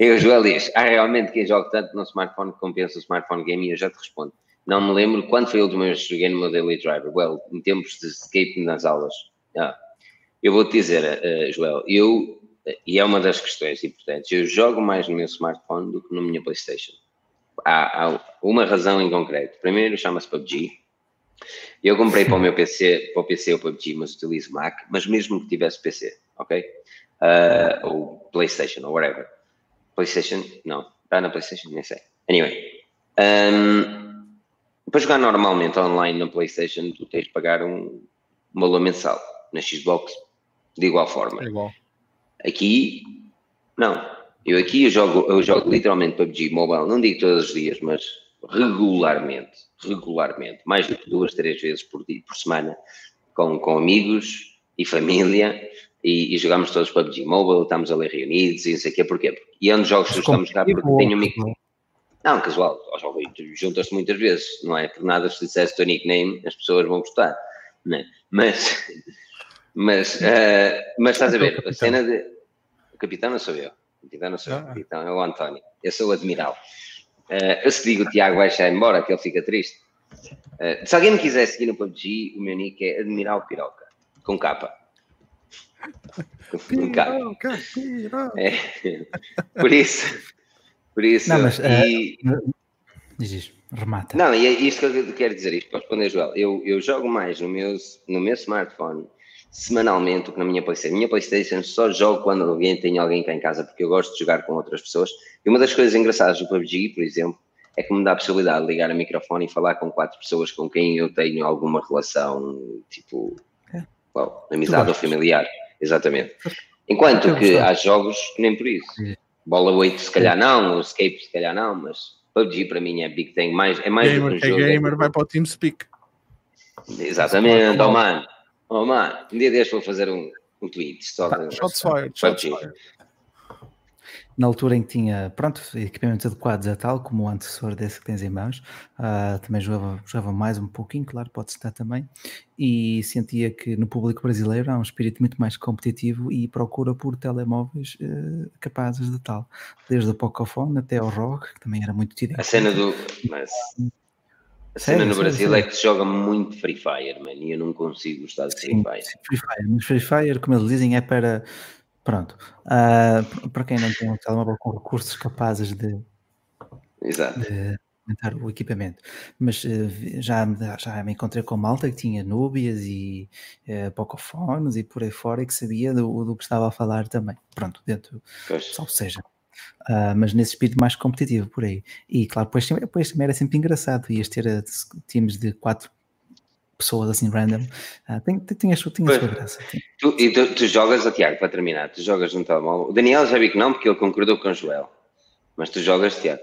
E o Joel diz: há realmente quem joga tanto no smartphone que compensa o smartphone game e eu já te respondo. Não me lembro quando foi a última vez que joguei no meu Daily Driver. Well, em tempos de escape nas aulas. Ah, eu vou-te dizer, uh, Joel, eu, e é uma das questões importantes, eu jogo mais no meu smartphone do que na minha PlayStation há, há uma razão em concreto. Primeiro chama-se PUBG. Eu comprei para o meu <laughs> PC, para o PC o PUBG, mas utilizo Mac, mas mesmo que tivesse PC, ok? Uh, ou PlayStation, ou whatever. PlayStation, não. Está na PlayStation? Nem sei. Anyway. Um, para jogar normalmente online na PlayStation, tu tens de pagar um, um valor mensal. Na Xbox, de igual forma. É igual. Aqui, não. Eu aqui eu jogo, eu jogo literalmente PUBG Mobile, não digo todos os dias, mas regularmente, regularmente, mais do que duas, três vezes por dia, por semana, com, com amigos e família, e, e jogamos todos PUBG Mobile, estamos ali reunidos e não sei o quê, porquê? E é um dos jogos que estamos cá porque tenho um micro. Não, casual, juntas-te muitas vezes, não é? Por nada, se dissesse o teu nickname, as pessoas vão gostar, não é? Mas, <laughs> mas, uh, mas estás a ver, a cena de. O capitão não sou eu. Então não sou ah. então é o António. Eu sou o Admiral. Uh, eu se digo o Tiago vai já embora, que ele fica triste. Uh, se alguém me quiser seguir no PUBG, o meu nick é Admiral Piroca, com capa. Com capa. É. Por isso, por isso.
Não, mas, e... uh, diz isso, remata.
Não, e é isto que eu quero dizer, isto para responder, Joel. Eu, eu jogo mais no meu, no meu smartphone semanalmente na minha Playstation. Minha Playstation só jogo quando alguém tem alguém cá em casa, porque eu gosto de jogar com outras pessoas. E uma das coisas engraçadas do PUBG, por exemplo, é que me dá a possibilidade de ligar o microfone e falar com quatro pessoas com quem eu tenho alguma relação, tipo, é. well, amizade ou familiar. Exatamente. Enquanto que há jogos que nem por isso. Bola 8 se calhar não, o Escape se calhar não, mas PUBG para mim é big thing, mais, é mais
gamer, do que um jogo. É gamer vai para o TeamSpeak.
Exatamente, oh mano. Oh, mano, um dia deste vou fazer um, um tweet só tá, de,
shots fired, shots fired.
Na altura em que tinha, pronto, equipamentos adequados a tal, como o antecessor desse que tens em mãos, uh, também jogava, jogava mais um pouquinho, claro, pode estar também, e sentia que no público brasileiro há um espírito muito mais competitivo e procura por telemóveis uh, capazes de tal, desde o Pocophone até ao ROG, que também era muito tido.
A cena do... Mas a cena sério, no Brasil sério. é que se joga muito Free Fire, man, e eu não consigo gostar de Free Fire. Sim,
Free Fire. Mas Free Fire, como eles dizem, é para. Pronto. Uh, para quem não tem um telemóvel com recursos capazes de.
Exato.
De aumentar o equipamento. Mas uh, já, já me encontrei com malta que tinha Núbias e uh, Pocofones e por aí fora e que sabia do, do que estava a falar também. Pronto, dentro. Pois. Ou seja, Uh, mas nesse espírito mais competitivo por aí. E claro, depois, depois também era sempre engraçado, ias ter uh, times de quatro pessoas assim random, uh, tem, tem, tem, a sua, tem a sua graça.
Tu, e tu, tu jogas, oh, Tiago, para terminar, tu jogas no telemóvel. O Daniel já vi que não, porque ele concordou com o Joel, mas tu jogas, Tiago.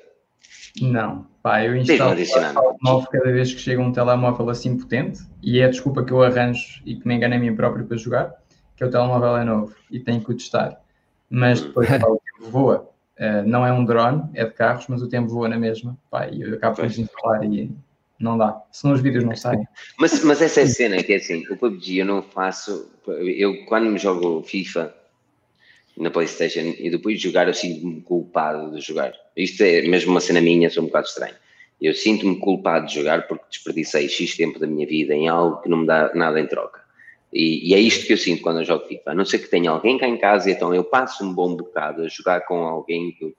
Não, pá, eu instalo o novo cada vez que chega um telemóvel assim potente e é a desculpa que eu arranjo e que me engano a mim próprio para jogar, que é o telemóvel é novo e tenho que o testar. Mas hum. depois pá, o <laughs> tempo voa. Uh, não é um drone, é de carros, mas o tempo voa na mesma. Pá, e eu acabo por desinstalar e não dá. Senão os vídeos não saem. <laughs>
Mas, mas essa é a cena, que é assim, o PUBG eu não faço. Eu quando me jogo FIFA na Playstation e depois de jogar eu sinto-me culpado de jogar. Isto é mesmo uma cena minha, sou um bocado estranho. Eu sinto-me culpado de jogar porque desperdicei X tempo da minha vida em algo que não me dá nada em troca. E, e, é isto que eu sinto quando eu jogo FIFA. A não ser que tenha alguém cá em casa, então eu passo um bom bocado a jogar com alguém que eu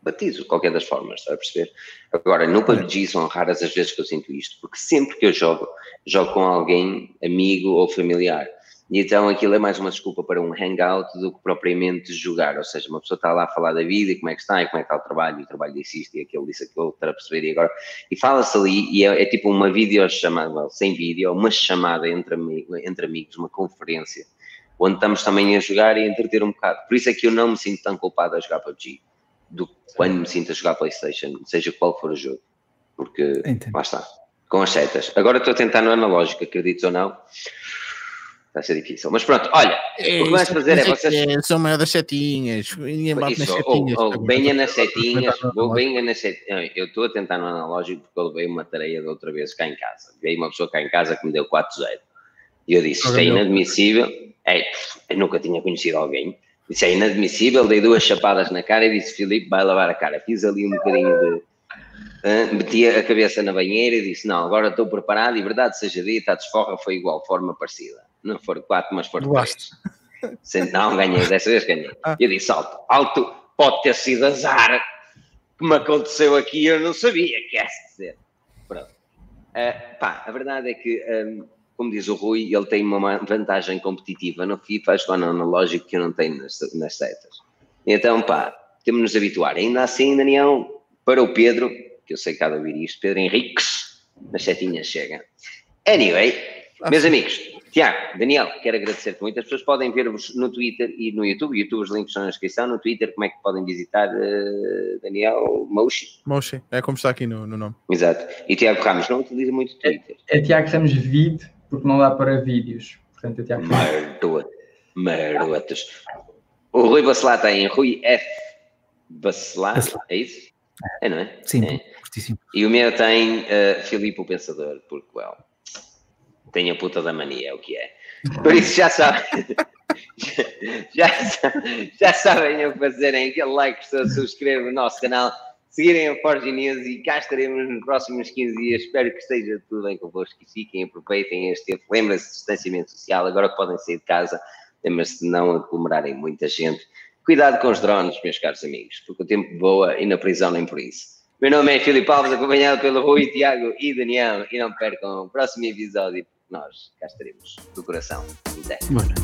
batizo, qualquer das formas, está a perceber? Agora, no PUBG são raras as vezes que eu sinto isto, porque sempre que eu jogo, jogo com alguém, amigo ou familiar. E então aquilo é mais uma desculpa para um hangout do que propriamente jogar. Ou seja, uma pessoa está lá a falar da vida e como é que está e como é que está o trabalho, e o trabalho disse isto e aquilo disse aquilo, para perceber e agora. E fala-se ali e é, é, tipo uma videochamada, well, sem vídeo, uma chamada entre, entre amigos, uma conferência, onde estamos também a jogar e a entreter um bocado. Por isso é que eu não me sinto tão culpado a jogar PUBG do que quando me sinto a jogar PlayStation, seja qual for o jogo. Porque Entendi. lá está, com as setas. Agora estou a tentar no analógico, acredites ou não vai ser difícil. Mas pronto, olha, é, o que vais fazer é vocês.
É, são maior das setinhas. Ninguém bate
nas setinhas. Ou, ou venha nas setinhas, vou venha nas setinhas. Eu estou a tentar no analógico porque eu levei uma tarefa da outra vez cá em casa. Veio uma pessoa cá em casa que me deu 4-0. E eu disse: Isto é inadmissível. É, eu nunca tinha conhecido alguém. Disse: É inadmissível. Dei duas chapadas na cara e disse: Filipe, vai lavar a cara. Fiz ali um bocadinho de. Uh, meti a cabeça na banheira e disse: Não, agora estou preparado e verdade seja dita, a desforra foi igual, forma parecida não foram quatro, mas foram três. Não, ganhei, dessa vez ganhei. Ah. Eu disse alto, alto, pode ter sido azar que me aconteceu aqui, eu não sabia, quer dizer. Pronto. Uh, pá, a verdade é que, um, como diz o Rui, ele tem uma vantagem competitiva no FIFA, acho que no analógico que eu não tenho nas, nas setas. Então, pá, temos de nos habituar. Ainda assim, Daniel, para o Pedro, que eu sei que há de ouvir isto, Pedro Henriques, nas setinhas chega. Anyway, meus amigos, Tiago, Daniel, quero agradecer-te muito. As pessoas podem ver-vos no Twitter e no YouTube. YouTube, os links estão na descrição. No Twitter, como é que podem visitar uh, Daniel Moshi?
Moshi, é como está aqui no, no nome.
Exato. E Tiago Ramos não utiliza muito o Twitter.
É, é Tiago Ramos Vid, porque não dá para vídeos. Portanto, é Tiago
Ramos. Merdotas. O Rui Bacelar tem Rui F. Bacelar, é isso? É, não é?
Sim,
é. E o meu tem uh, Filipe o Pensador, porque, well, tem a puta da mania, é o que é. Por isso já sabem, <laughs> já, já, sabem o que fazerem, aquele like, subscrever o nosso canal, seguirem a Forge News e cá estaremos nos próximos 15 dias. Espero que esteja tudo bem convosco e fiquem, aproveitem este tempo. Lembrem-se de distanciamento social, agora que podem sair de casa, lembrem-se de não aglomerarem muita gente. Cuidado com os drones, meus caros amigos, porque o tempo voa e na prisão nem por isso. Meu nome é Filipe Alves, acompanhado pelo Rui, Tiago e Daniel, e não percam o próximo episódio nós cá estaremos do coração inteiro. Bora.